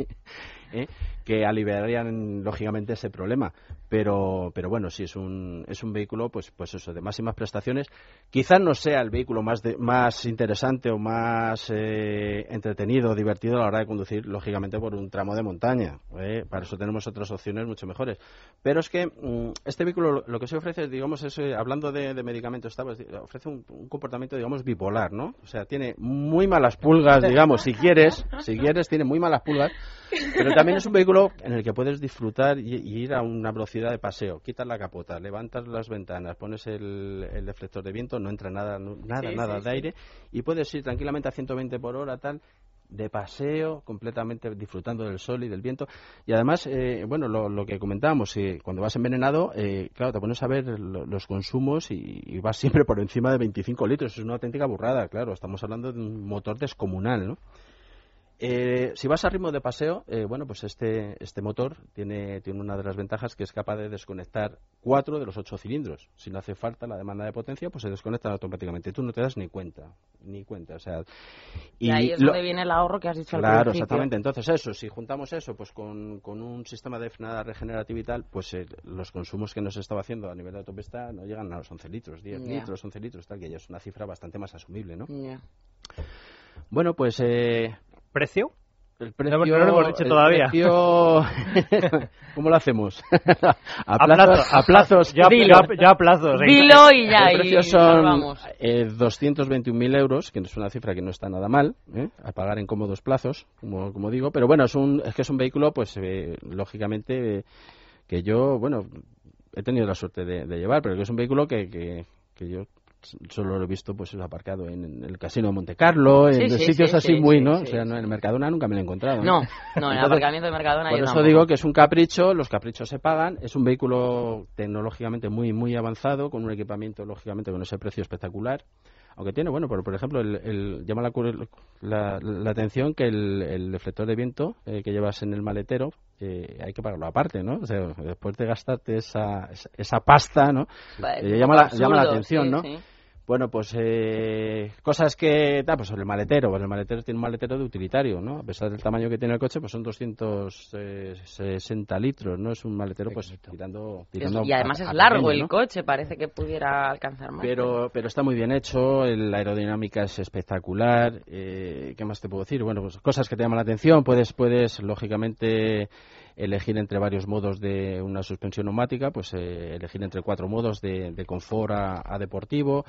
C: ¿eh? que aliviarían lógicamente ese problema. Pero, pero bueno, sí es un, es un vehículo, pues, pues eso, de máximas prestaciones. Quizás no sea el vehículo más, de, más interesante o más eh, entretenido, divertido a la hora de conducir, lógicamente por un tramo de montaña. ¿eh? Para eso tenemos otras opciones mucho mejores. Pero es que mm, este vehículo lo que se ofrece, digamos, es, eh, hablando de, de medicamentos, pues, ofrece un, un comportamiento, digamos, bipolar. ¿No? O sea, tiene muy malas pulgas, digamos, si quieres, si quieres, tiene muy malas pulgas, pero también es un vehículo en el que puedes disfrutar y, y ir a una velocidad de paseo. Quitas la capota, levantas las ventanas, pones el, el deflector de viento, no entra nada, nada,
A: Sí,
C: nada
A: sí,
C: de
A: sí.
C: aire y puedes ir tranquilamente a 120 por hora, tal de paseo, completamente disfrutando del sol y del viento. Y además, eh, bueno, lo, lo que comentábamos, eh, cuando vas envenenado, eh, claro, te pones a ver lo- los consumos y, y vas siempre por encima de 25 litros. Es una auténtica burrada, claro. Estamos hablando de un motor descomunal, ¿no? Eh, si vas a ritmo de paseo, eh, bueno, pues este, este motor tiene, tiene una de las ventajas que es capaz de desconectar cuatro de los ocho cilindros. Si no hace falta la demanda de potencia, pues se desconectan automáticamente. Tú no te das ni cuenta, ni cuenta. O sea,
A: Y, ahí es
C: lo-
A: donde viene el ahorro que has dicho al
C: Claro,
A: principio.
C: exactamente. Entonces eso, si juntamos eso pues con, con un sistema de frenada regenerativa y tal, pues eh, los consumos que nos estaba haciendo a nivel de autopista no llegan a los 11 litros, 10
A: Ya.
C: litros, 11 litros, tal, que ya es una cifra bastante más asumible, ¿no?
A: Ya.
C: Bueno, pues eh,
B: ¿Precio?
C: el
B: No, no lo hemos dicho
C: el
B: todavía.
C: precio- ¿Cómo lo hacemos? a,
B: A
C: plazos,
B: plazos.
C: a plazos.
B: Yo, a-
A: Dilo.
B: yo a- yo a plazos. en-
A: Dilo y ya,
C: precio son eh, 221.000 euros, que es una cifra que no está nada mal, ¿eh? a pagar en cómodos plazos, como, como digo. Pero bueno, es, un, es que es un vehículo, pues eh, lógicamente, eh, que yo, bueno, he tenido la suerte de, de llevar, pero que es un vehículo que, que, que yo solo lo he visto pues aparcado en, en el casino de Monte Carlo,
A: Sí,
C: en
A: sí,
C: sitios
A: sí,
C: así
A: sí,
C: muy, ¿no? o sea, en el Mercadona nunca me lo he encontrado.
A: No, no, en el aparcamiento de Mercadona
C: por
A: yo
C: eso
A: tampoco.
C: digo que es un capricho, los caprichos se pagan, es un vehículo tecnológicamente muy muy avanzado, con un equipamiento lógicamente con ese precio espectacular. Aunque tiene, bueno, por, por ejemplo, el, el- llama la, la- la atención que el, el deflector de viento eh, que llevas en el maletero eh, hay que pagarlo aparte, ¿no? O sea, después de gastarte esa, esa, esa pasta, ¿no? Eh, llama la- llama la atención,
A: sí,
C: ¿no?
A: sí.
C: Bueno, pues eh, cosas que, da, pues el maletero, pues el maletero tiene un maletero de utilitario, ¿no? A pesar del tamaño que tiene el coche, pues son 260 litros, ¿no? Es un maletero, pues tirando, tirando
A: y además
C: a-
A: es largo
C: pequeño,
A: el
C: ¿no?
A: coche, parece que pudiera alcanzar más.
C: Pero, pero está muy bien hecho, la aerodinámica es espectacular. Eh, ¿Qué más te puedo decir? Bueno, pues cosas que te llaman la atención. Puedes, puedes lógicamente, elegir entre varios modos de una suspensión neumática, pues eh, elegir entre cuatro modos de, confort a, deportivo.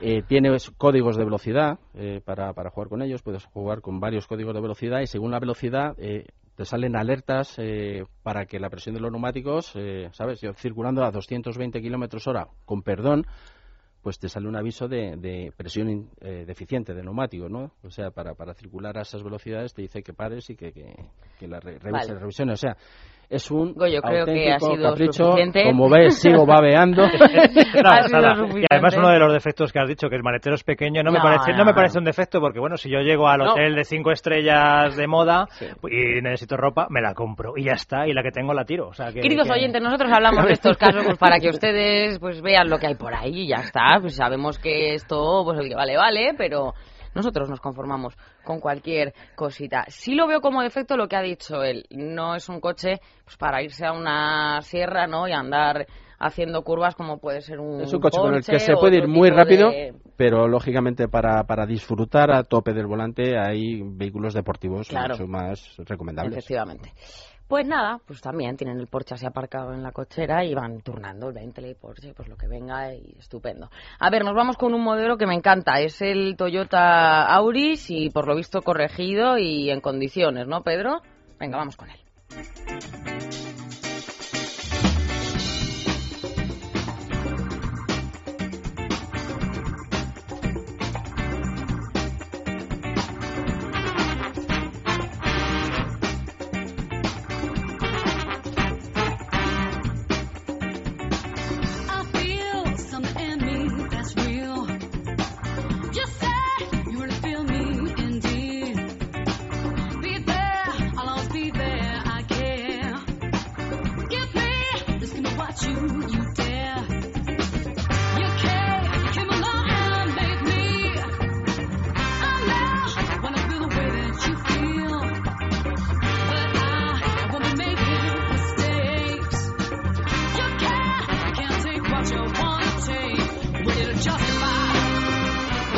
C: Eh, tienes códigos de velocidad eh, para, para jugar con ellos. Puedes jugar con varios códigos de velocidad y según la velocidad eh, te salen alertas eh, para que la presión de los neumáticos, eh, ¿sabes? Yo circulando a 220 kilómetros hora, con perdón, pues te sale un aviso de, de presión eh, deficiente de neumático, ¿no? O sea, para, para circular a esas velocidades te dice que pares y que, que, que la re- revises,
A: Vale.
C: revisiones. O sea, es un
A: Goyo, creo que ha sido
C: capricho.
A: suficiente.
C: Como ves, sigo babeando.
A: Suficiente.
B: Y además uno de los defectos que has dicho, que el maletero es pequeño, no, me
A: No,
B: parece no,
A: no,
B: me
A: no.
B: parece un defecto porque, bueno, si yo llego al
A: No.
B: hotel de cinco estrellas de moda
A: Sí.
B: y necesito ropa, me la compro y ya está, y la que tengo la tiro. O sea, que,
A: Queridos
B: que-
A: oyentes, nosotros hablamos de estos casos pues, para que ustedes pues vean lo que hay por ahí y ya está. Pues sabemos que esto, pues el que vale, vale, pero nosotros nos conformamos con cualquier cosita. Sí lo veo como defecto lo que ha dicho él. No es un coche pues, para irse a una sierra ¿no? y andar haciendo curvas como puede ser un
C: Es un coche con el que se puede ir muy rápido,
A: de-
C: pero lógicamente para, para disfrutar a tope del volante hay vehículos deportivos
A: Claro.
C: mucho más recomendables.
A: Efectivamente. Pues nada, pues también tienen el Porsche así aparcado en la cochera y van turnando el Bentley, Porsche, pues lo que venga y estupendo. A ver, nos vamos con un modelo que me encanta, es el Toyota Auris y por lo visto corregido y en condiciones, ¿no, Pedro? Venga, vamos con él.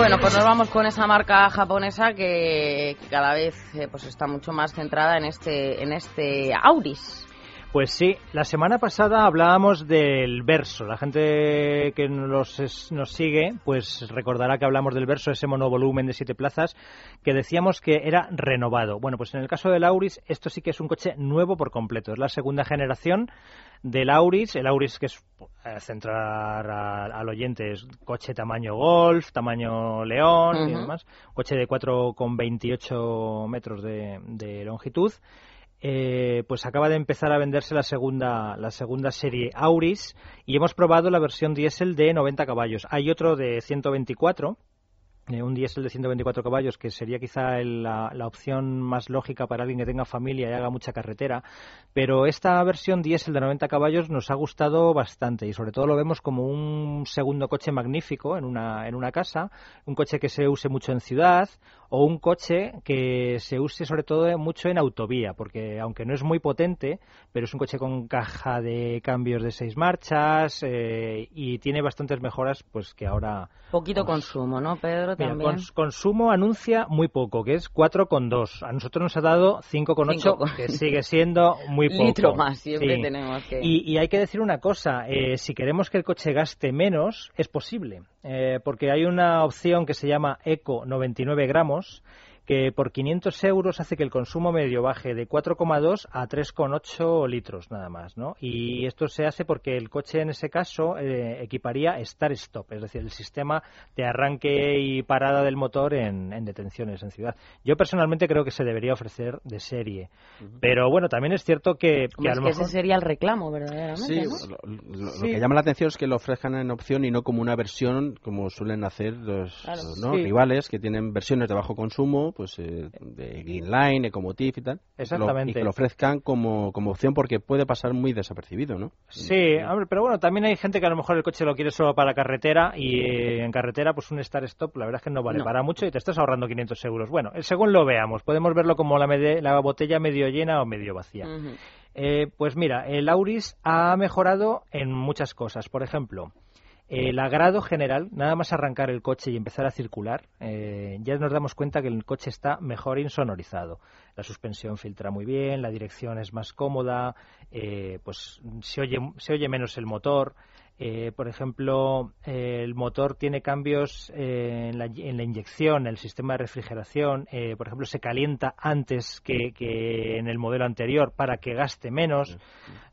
A: Bueno, pues nos vamos con esa marca japonesa que, cada vez eh, pues está mucho más centrada en este en este Auris.
B: Pues sí, la semana pasada hablábamos del verso. La gente que nos, nos sigue, pues recordará que hablamos del verso, ese monovolumen de siete plazas, que decíamos que era renovado. Bueno, pues en el caso del Auris, esto sí que es un coche nuevo por completo. Es la segunda generación del Auris. El Auris, que es eh, centrar al oyente, es coche tamaño Golf, tamaño León y demás. Coche de 4,28 metros de, de longitud. Eh, pues acaba de empezar a venderse la segunda, la segunda serie Auris y hemos probado la versión diésel de 90 caballos. Hay otro de 124 eh, un diésel de 124 caballos, que sería quizá la, opción más lógica para alguien que tenga familia y haga mucha carretera. Pero esta versión diésel de 90 caballos nos ha gustado bastante y sobre todo lo vemos como un segundo coche magnífico en una, en una casa, un coche que se use mucho en ciudad o un coche que se use sobre todo mucho en autovía, porque aunque no es muy potente, pero es un coche con caja de cambios de seis marchas eh, y tiene bastantes mejoras pues que ahora...
A: Poquito consumo, ¿no, Pedro?
B: consumo anuncia muy poco, que es 4,2. A nosotros nos ha dado 5,8, que sigue siendo muy poco.
A: Litro más, siempre tenemos que...
B: Y, hay que decir una cosa, eh, si queremos que el coche gaste menos, es posible, eh, porque hay una opción que se llama Eco 99 gramos, que por 500 euros hace que el consumo medio baje de 4,2 a 3,8 litros nada más, ¿no? Y esto se hace porque el coche en ese caso eh, equiparía Start-Stop, es decir, el sistema de arranque y parada del motor en, detenciones en ciudad. Yo personalmente creo que se debería ofrecer de serie, pero bueno, también es cierto que,
A: que
B: a
A: lo mejor... ese sería el reclamo, verdaderamente,
C: sí, lo, que llama la atención es que lo ofrezcan en opción y no como una versión como suelen hacer los, rivales que tienen versiones de bajo consumo pues eh, de Greenline, Ecomotive y tal.
B: Exactamente.
C: y que lo ofrezcan como, como opción porque puede pasar muy desapercibido, ¿no?
B: Sí, pero bueno, también hay gente que a lo mejor el coche lo quiere solo para carretera y eh, en carretera pues un start-stop la verdad es que no vale para mucho y te estás ahorrando 500 euros. Bueno, eh, según lo veamos, podemos verlo como la, la botella medio llena o medio vacía. pues mira, el Auris ha mejorado en muchas cosas. Por ejemplo, el agrado general, nada más arrancar el coche y empezar a circular, eh, ya nos damos cuenta que el coche está mejor insonorizado. La suspensión filtra muy bien, la dirección es más cómoda, eh, pues se oye, se oye menos el motor. Eh, por ejemplo, el motor tiene cambios en la, en, la, inyección, el sistema de refrigeración. por ejemplo, se calienta antes que, que, en el modelo anterior para que gaste menos.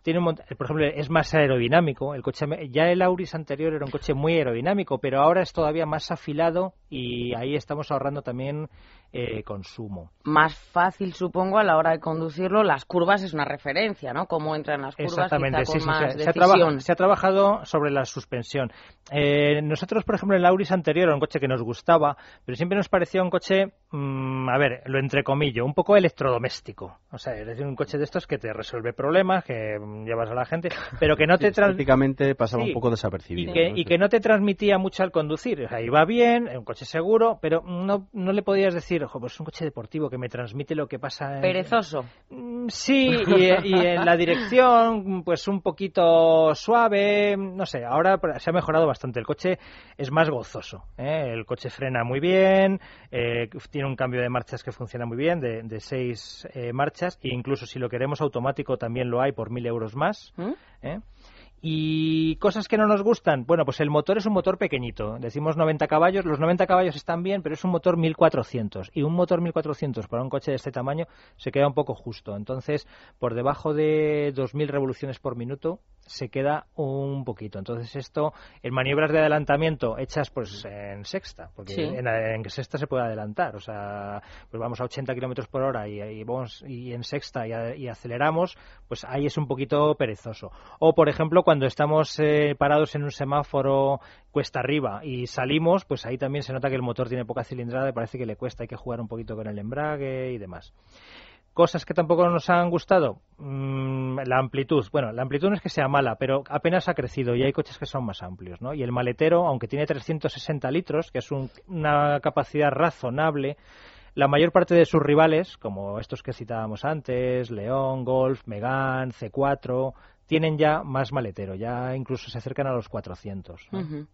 B: Tiene por ejemplo, es más aerodinámico. El coche, ya el Auris anterior era un coche muy aerodinámico, pero ahora es todavía más afilado y ahí estamos ahorrando también eh, consumo.
A: Más fácil, supongo, a la hora de conducirlo. Las curvas es una referencia, ¿no? Cómo entran las curvas
B: Exactamente,
A: con
B: sí,
A: más
B: sí, se, ha se, ha trabajado sobre la suspensión. Eh, nosotros, por ejemplo, el Auris anterior era un coche que nos gustaba, pero siempre nos parecía un coche, mm, a ver, lo entrecomillo, un poco electrodoméstico. O sea, es decir, un coche de estos que te resuelve problemas, que llevas a la gente, pero que no te...
C: Prácticamente pasaba un poco desapercibido.
B: Y que, y que no te transmitía mucho al conducir. O sea, iba bien, un coche seguro, pero no, no le podías decir, pues es un coche deportivo que me transmite lo que pasa.
A: Perezoso.
B: Mm, sí, y, en la dirección, pues un poquito suave, no sé, ahora se ha mejorado bastante. El coche es más gozoso, ¿eh? el coche frena muy bien, eh, tiene tiene un cambio de marchas que funciona muy bien, de, de seis eh, marchas, e incluso si lo queremos automático también lo hay por mil euros más.
A: ¿Mm?
B: ¿eh? Y cosas que no nos gustan. Bueno, pues el motor es un motor pequeñito. Decimos 90 caballos. Los 90 caballos están bien, pero es un motor 1400. Y un motor 1400 para un coche de este tamaño se queda un poco justo. Entonces, por debajo de 2000 revoluciones por minuto se queda un poquito. Entonces, esto en maniobras de adelantamiento hechas pues en sexta, porque
A: Sí.
B: en, en sexta se puede adelantar. O sea, pues vamos a 80 kilómetros por hora y, y vamos y en sexta y, a- y aceleramos, pues ahí es un poquito perezoso. O, por ejemplo, cuando estamos eh, parados en un semáforo cuesta arriba y salimos, pues ahí también se nota que el motor tiene poca cilindrada y parece que le cuesta, hay que jugar un poquito con el embrague y demás. Cosas que tampoco nos han gustado, mm, la amplitud. Bueno, la amplitud no es que sea mala, pero apenas ha crecido y hay coches que son más amplios, ¿no? Y el maletero, aunque tiene 360 litros, que es un- una capacidad razonable, la mayor parte de sus rivales, como estos que citábamos antes, León, Golf, Megane, C4, tienen ya más maletero, ya incluso se acercan a los 400. ¿no?
A: Ujú.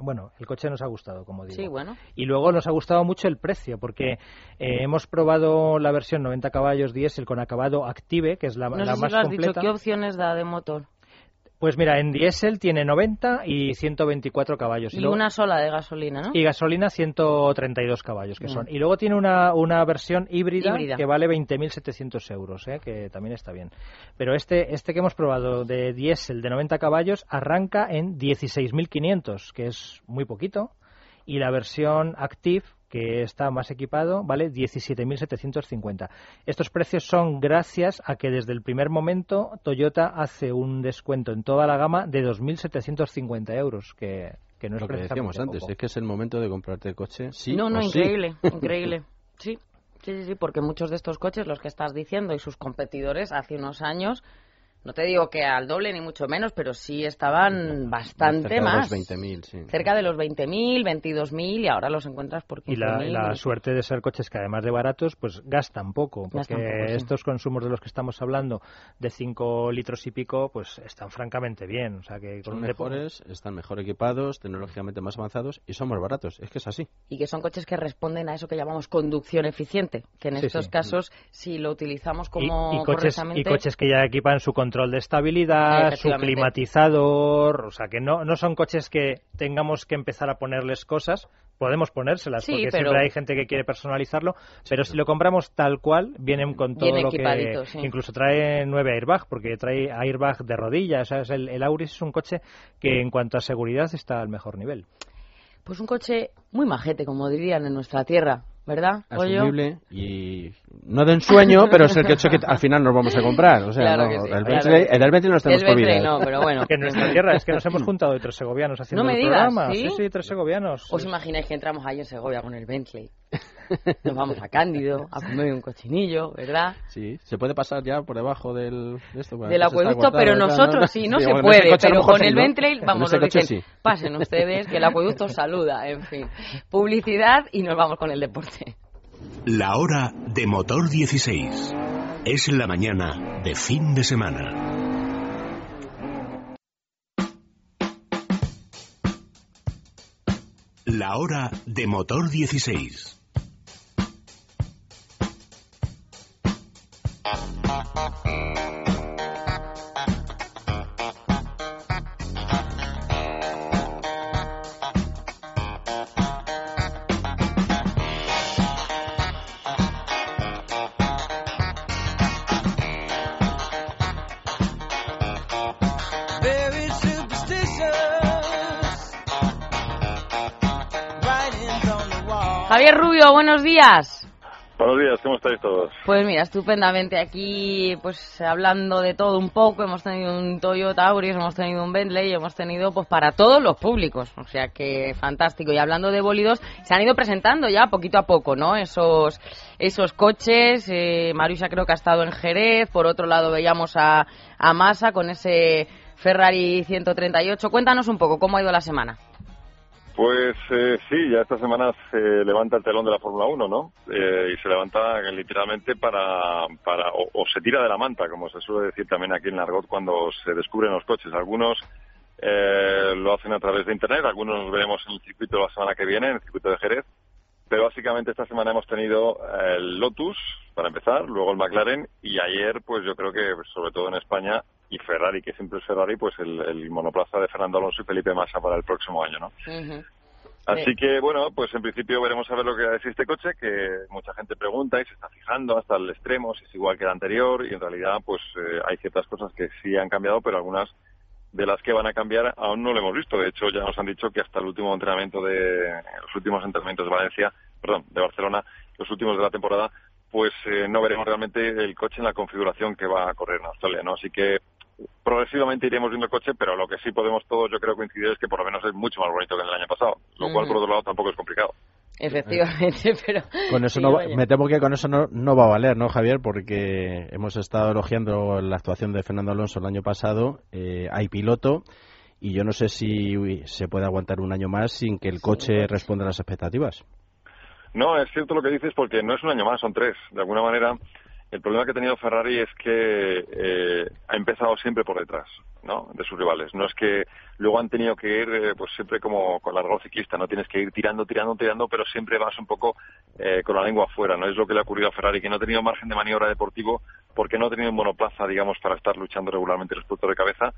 B: Bueno, el coche nos ha gustado, como digo.
A: Sí, bueno.
B: Y luego nos ha gustado mucho el precio, porque eh, hemos probado la versión 90 caballos diésel con acabado Active, que es la,
A: No
B: la
A: sé si
B: más
A: lo has
B: completa.
A: dicho. ¿Qué opciones da de motor?
B: Pues mira, en diésel tiene 90 y 124 caballos.
A: Y
B: luego-
A: una sola de gasolina, ¿no?
B: y gasolina 132 caballos que
A: Mm.
B: son. Y luego tiene una, una versión híbrida,
A: Híbrida.
B: que vale 20.700 euros, ¿eh? que también está bien. Pero este, este que hemos probado de diésel de 90 caballos arranca en 16.500, que es muy poquito. Y la versión Active, que está más equipado, vale 17.750. Estos precios son gracias a que desde el primer momento Toyota hace un descuento en toda la gama de 2.750 euros, que, que no es
C: Lo que decíamos antes,
B: poco.
C: es que es el momento de comprarte el coche, sí
A: no, no,
C: o sí.
A: increíble, increíble. Sí, sí, sí, sí, porque muchos de estos coches, los que estás diciendo, y sus competidores hace unos años, no te digo que al doble ni mucho menos, pero sí estaban bastante
C: Cerca de
A: más.
C: los 20.000, sí.
A: Cerca de los 20.000, 22.000 y ahora los encuentras por 15.000.
B: Y la, la suerte de ser coches que además de baratos, pues gastan poco, porque
A: Gastan poco, sí.
B: estos consumos de los que estamos hablando, de 5 litros y pico, pues están francamente bien. O sea que con
C: Son mejores, están mejor equipados, tecnológicamente más avanzados y son más baratos. Es que es así.
A: Y que son coches que responden a eso que llamamos conducción eficiente, que en
B: Sí,
A: estos
B: sí.
A: casos, si lo utilizamos como
B: y coches,
A: correctamente...
B: y coches que ya equipan su control de estabilidad, su climatizador, o sea que no, no son coches que tengamos que empezar a ponerles cosas, podemos ponérselas,
A: Sí,
B: porque
A: pero-
B: siempre hay gente que quiere personalizarlo, pero si lo compramos tal cual, vienen con todo lo que...
A: sí.
B: Incluso trae nueve airbag, porque trae airbag de rodillas, ¿sabes? El, el Auris es un coche que en cuanto a seguridad está al mejor nivel.
A: Pues un coche muy majete, como dirían en nuestra tierra, ¿verdad?
C: Asumible y no de ensueño, pero es el coche que al final nos vamos a comprar. O sea,
A: Claro
C: no,
A: sí,
C: el,
A: claro
C: Bentley,
A: que sí.
C: el del Bentley no estamos
A: El Bentley
C: olvidando.
A: no, pero bueno.
B: Que en nuestra tierra es que nos hemos juntado de tres segovianos haciendo
A: No me
B: el
A: digas,
B: programa.
A: ¿sí?
B: sí, tres segovianos.
A: ¿Os imagináis que entramos ahí en Segovia con el Bentley? Nos vamos a Cándido a comer un cochinillo, ¿verdad?
C: Sí, se puede pasar ya por debajo del, de esto, bueno,
A: Del
C: está
A: acueducto, pero nosotros sí, no se puede.
C: coche
A: Pero con
C: sí,
A: el
C: En
A: vamos, nos dicen,
C: sí.
A: pasen ustedes, que el acueducto saluda, en fin. Publicidad y nos vamos con el deporte.
D: La hora de motor 16. Es la mañana de fin de semana. La hora de motor 16.
A: Javier Rubio, buenos días.
F: Buenos días, ¿cómo estáis todos?
A: Pues mira, estupendamente aquí, pues hablando de todo un poco, hemos tenido un Toyota Auris, hemos tenido un Bentley, hemos tenido pues para todos los públicos, o sea que fantástico. Y hablando de bólidos, se han ido presentando ya poquito a poco, ¿no? Esos esos coches, eh, creo que ha estado en Jerez, por otro lado veíamos a, a Massa con ese Ferrari 138. Cuéntanos un poco cómo ha ido la semana.
F: Pues eh, sí, ya esta semana se levanta el telón de la Fórmula 1, ¿no? Eh, y se levanta literalmente para, para o, o se tira de la manta, como se suele decir también aquí en Argot cuando se descubren los coches. Algunos eh, lo hacen a través de Internet, algunos nos veremos en el circuito la semana que viene, en el circuito de Jerez, pero básicamente esta semana hemos tenido eh, el Lotus, para empezar, luego el McLaren y ayer, pues yo creo que sobre todo en España y Ferrari, que siempre es Ferrari, pues el, el monoplaza de Fernando Alonso y Felipe Massa para el próximo año, ¿no?
A: Ujú.
F: Así que, bueno, pues en principio veremos a ver lo que decir este coche, que mucha gente pregunta y se está fijando hasta el extremo, si es igual que el anterior, y en realidad, pues eh, hay ciertas cosas que sí han cambiado, pero algunas de las que van a cambiar aún no lo hemos visto. De hecho, ya nos han dicho que hasta el último entrenamiento de, los últimos entrenamientos de Valencia, perdón, de Barcelona, los últimos de la temporada, pues eh, no veremos realmente el coche en la configuración que va a correr en Australia, ¿no? Así que progresivamente iremos viendo el coche, pero lo que sí podemos todos, yo creo, coincidir es que por lo menos es mucho más bonito que en el año pasado, lo cual, por otro lado, tampoco es complicado.
A: Efectivamente, pero...
G: Con eso
A: sí,
G: no, va-
A: oye.
G: me temo que con eso no, no va a valer, ¿no, Javier? Porque hemos estado elogiando la actuación de Fernando Alonso el año pasado. eh, hay piloto y yo no sé si uy, se puede aguantar un año más sin que el coche responda a las expectativas.
F: No, es cierto lo que dices porque no es un año más, son tres. De alguna manera, el problema que ha tenido Ferrari es que eh, ha empezado siempre por detrás, ¿no? De sus rivales. No es que luego han tenido que ir, eh, pues siempre como con la ciclista, no tienes que ir tirando, tirando, tirando, pero siempre vas un poco eh, con la lengua afuera, ¿no? Es lo que le ha ocurrido a Ferrari, que no ha tenido margen de maniobra deportivo porque no ha tenido un monoplaza, digamos, para estar luchando regularmente los puntos de cabeza.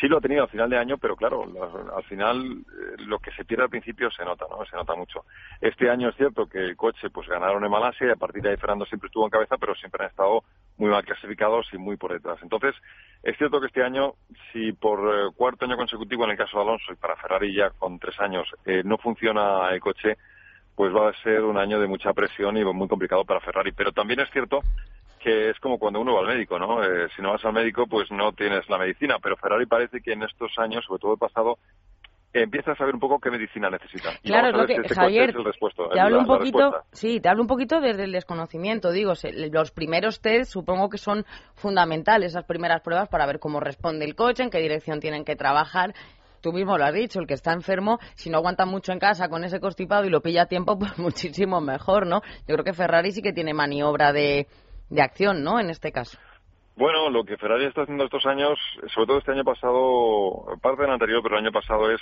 F: Sí lo ha tenido al final de año, pero claro, la- al final eh, lo que se pierde al principio se nota, ¿no? Se nota mucho. Este año es cierto que el coche, pues ganaron en Malasia y a partir de ahí Fernando siempre estuvo en cabeza, pero siempre han estado muy mal clasificados y muy por detrás. Entonces, es cierto que este año, si por eh, cuarto año consecutivo en el caso de Alonso y para Ferrari ya con tres años eh, no funciona el coche, pues va a ser un año de mucha presión y muy complicado para Ferrari. Pero también es cierto que es como cuando uno va al médico, ¿no? Eh, si no vas al médico, pues no tienes la medicina. Pero Ferrari parece que en estos años, sobre todo el pasado, empieza a saber un poco qué medicina necesita. Y
A: Claro, es
F: vamos a
A: lo
F: ver
A: que,
F: si este
A: Javier,
F: coche es el respuesto-
A: te hablo
F: la-
A: un poquito, sí, te hablo un poquito desde el desconocimiento, digo, se- los primeros test supongo que son fundamentales, esas primeras pruebas para ver cómo responde el coche, en qué dirección tienen que trabajar. Tú mismo lo has dicho, el que está enfermo, si no aguanta mucho en casa con ese constipado y lo pilla a tiempo, pues muchísimo mejor, ¿no? Yo creo que Ferrari sí que tiene maniobra de, de acción, ¿no? En este caso.
F: Bueno, lo que Ferrari está haciendo estos años, sobre todo este año pasado, parte del anterior, pero el año pasado es,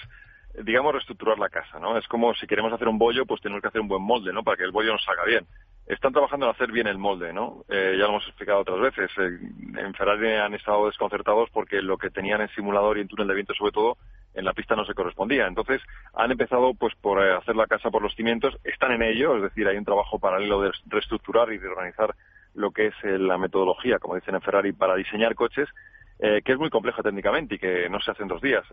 F: digamos, reestructurar la casa, ¿no? Es como si queremos hacer un bollo, pues tenemos que hacer un buen molde, ¿no? Para que el bollo nos salga bien. Están trabajando en hacer bien el molde, ¿no? Eh, ya lo hemos explicado otras veces. Eh, en Ferrari han estado desconcertados porque lo que tenían en simulador y en túnel de viento, sobre todo, en la pista no se correspondía. Entonces, han empezado pues por eh, hacer la casa por los cimientos. Están en ello, es decir, hay un trabajo paralelo de reestructurar y de organizar lo que es eh, la metodología, como dicen en Ferrari, para diseñar coches, eh, que es muy compleja técnicamente y que no se hace en dos días.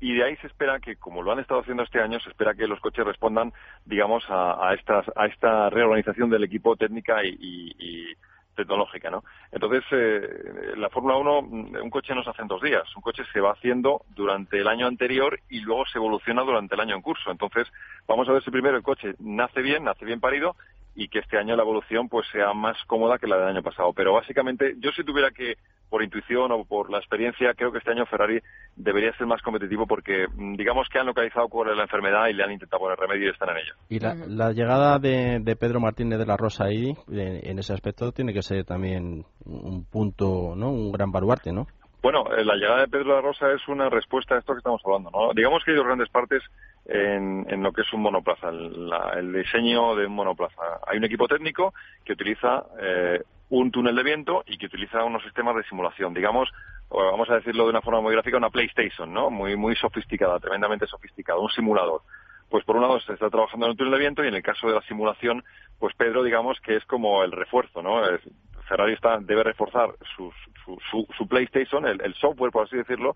F: Y de ahí se espera que, como lo han estado haciendo este año, se espera que los coches respondan, digamos, a, a, estas, a esta reorganización del equipo técnica y, y- tecnológica, ¿no? Entonces, eh, la Fórmula 1, mm, un coche no se hace en dos días. Un coche se va haciendo durante el año anterior y luego se evoluciona durante el año en curso. Entonces, vamos a ver si primero el coche nace bien, nace bien parido y que este año la evolución pues sea más cómoda que la del año pasado. Pero básicamente, yo si tuviera que, por intuición o por la experiencia, creo que este año Ferrari debería ser más competitivo porque mm, digamos que han localizado cuál es la enfermedad y le han intentado poner remedio y están en ello.
G: Y la, la llegada de, de Pedro Martínez de la Rosa ahí, eh, en ese aspecto, tiene que ser también un punto, ¿no? Un gran baluarte, ¿no?
F: Bueno, eh, la llegada de Pedro de la Rosa es una respuesta a esto que estamos hablando. ¿no? Digamos que hay dos grandes partes en, en lo que es un monoplaza, el, la- el diseño de un monoplaza. Hay un equipo técnico que utiliza eh, un túnel de viento y que utiliza unos sistemas de simulación. Digamos, vamos a decirlo de una forma muy gráfica, una PlayStation, ¿no? Muy, muy sofisticada, tremendamente sofisticada, un simulador. Pues por un lado se está trabajando en el túnel de viento y en el caso de la simulación, pues Pedro, digamos que es como el refuerzo, ¿no? Ferrari está, debe reforzar su, su, su, su PlayStation, el, software, por así decirlo,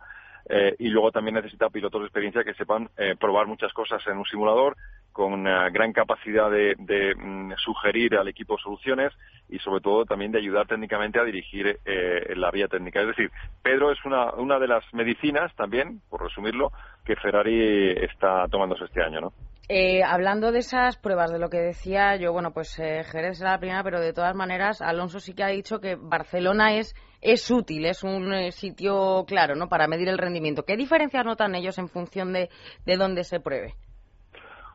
F: eh, y luego también necesita pilotos de experiencia que sepan eh, probar muchas cosas en un simulador con una gran capacidad de, de, mm, sugerir al equipo soluciones y sobre todo también de ayudar técnicamente a dirigir eh, la vía técnica. Es decir, Pedro es una, una de las medicinas también, por resumirlo, que Ferrari está tomándose este año, ¿no?
A: Eh, hablando de esas pruebas, de lo que decía yo, bueno, pues eh, Jerez será la primera, pero de todas maneras, Alonso sí que ha dicho que Barcelona es, es útil, es un eh, sitio claro, ¿no? Para medir el rendimiento. ¿Qué diferencias notan ellos en función de, de dónde se pruebe?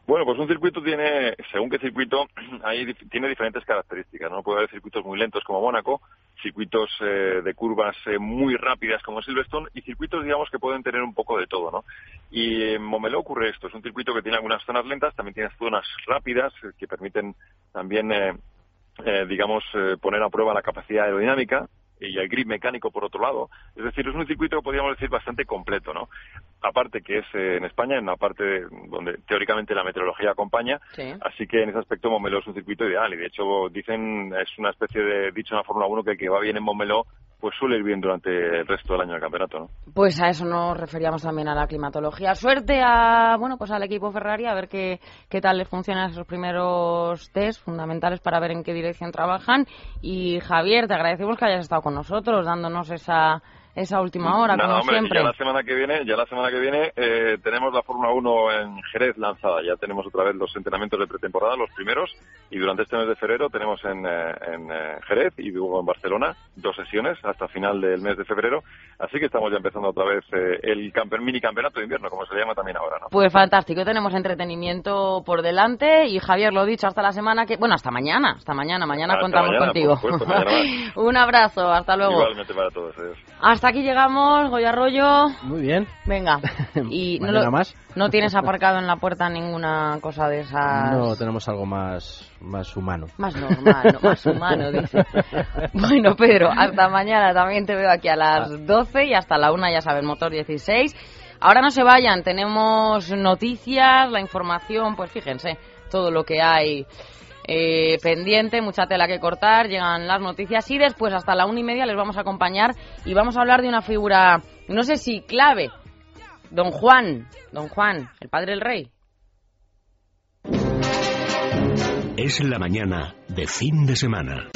F: Bueno, pues un circuito tiene, según qué circuito, hay, tiene diferentes características. No puede haber circuitos muy lentos como Mónaco, circuitos eh, de curvas eh, muy rápidas como Silverstone y circuitos, digamos, que pueden tener un poco de todo, ¿no? Y en Momeló ocurre esto, es un circuito que tiene algunas zonas lentas, también tiene zonas rápidas eh, que permiten también, eh, eh, digamos, eh, poner a prueba la capacidad aerodinámica y el grip mecánico por otro lado. Es decir, es un circuito que podríamos decir bastante completo, ¿no? Aparte que es eh, en España, en una parte donde teóricamente la meteorología acompaña,
A: Sí.
F: así que en ese aspecto Momeló es un circuito ideal y de hecho dicen, es una especie de dicho en la Fórmula 1 que el que va bien en Momeló pues suele ir bien durante el resto del año del campeonato, ¿no?
A: Pues a eso nos referíamos también a la climatología. Suerte a, bueno, pues al equipo Ferrari a ver qué, qué tal les funcionan esos primeros test fundamentales para ver en qué dirección trabajan. Y Javier, te agradecemos que hayas estado con nosotros dándonos esa, esa última hora,
F: Nada,
A: como
F: hombre,
A: siempre.
F: ya la semana que viene, ya la semana que viene eh, tenemos la Fórmula 1 en Jerez lanzada. Ya tenemos otra vez los entrenamientos de pretemporada, los primeros, y durante este mes de febrero tenemos en, eh, en eh, Jerez y luego en Barcelona dos sesiones hasta final del mes de febrero. Así que estamos ya empezando otra vez eh, el campe- mini campeonato de invierno, como se le llama también ahora, ¿no?
A: Pues fantástico, tenemos entretenimiento por delante y Javier, lo dicho, hasta la semana que... Bueno, hasta mañana, hasta mañana, mañana
F: Hasta
A: contamos
F: mañana,
A: contigo.
F: por supuesto, mañana.
A: Un abrazo, hasta luego.
F: Igualmente para todos. adiós.
A: Hasta aquí llegamos, Goya Arroyo.
G: Muy bien.
A: Venga. Y no,
G: ¿Mañana
A: lo-
G: más?
A: no tienes aparcado en la puerta ninguna cosa de esas...
G: No, tenemos algo más, más humano.
A: Más normal, no, más humano, dice. Bueno, Pedro, hasta mañana. También te veo aquí a las 12 y hasta la 1, ya sabes, motor 16. Ahora no se vayan, tenemos noticias, la información, pues fíjense, todo lo que hay eh, pendiente, mucha tela que cortar, llegan las noticias y después hasta la una y media les vamos a acompañar y vamos a hablar de una figura, no sé si clave, don Juan, don Juan, el padre del rey.
D: Es la mañana de fin de semana.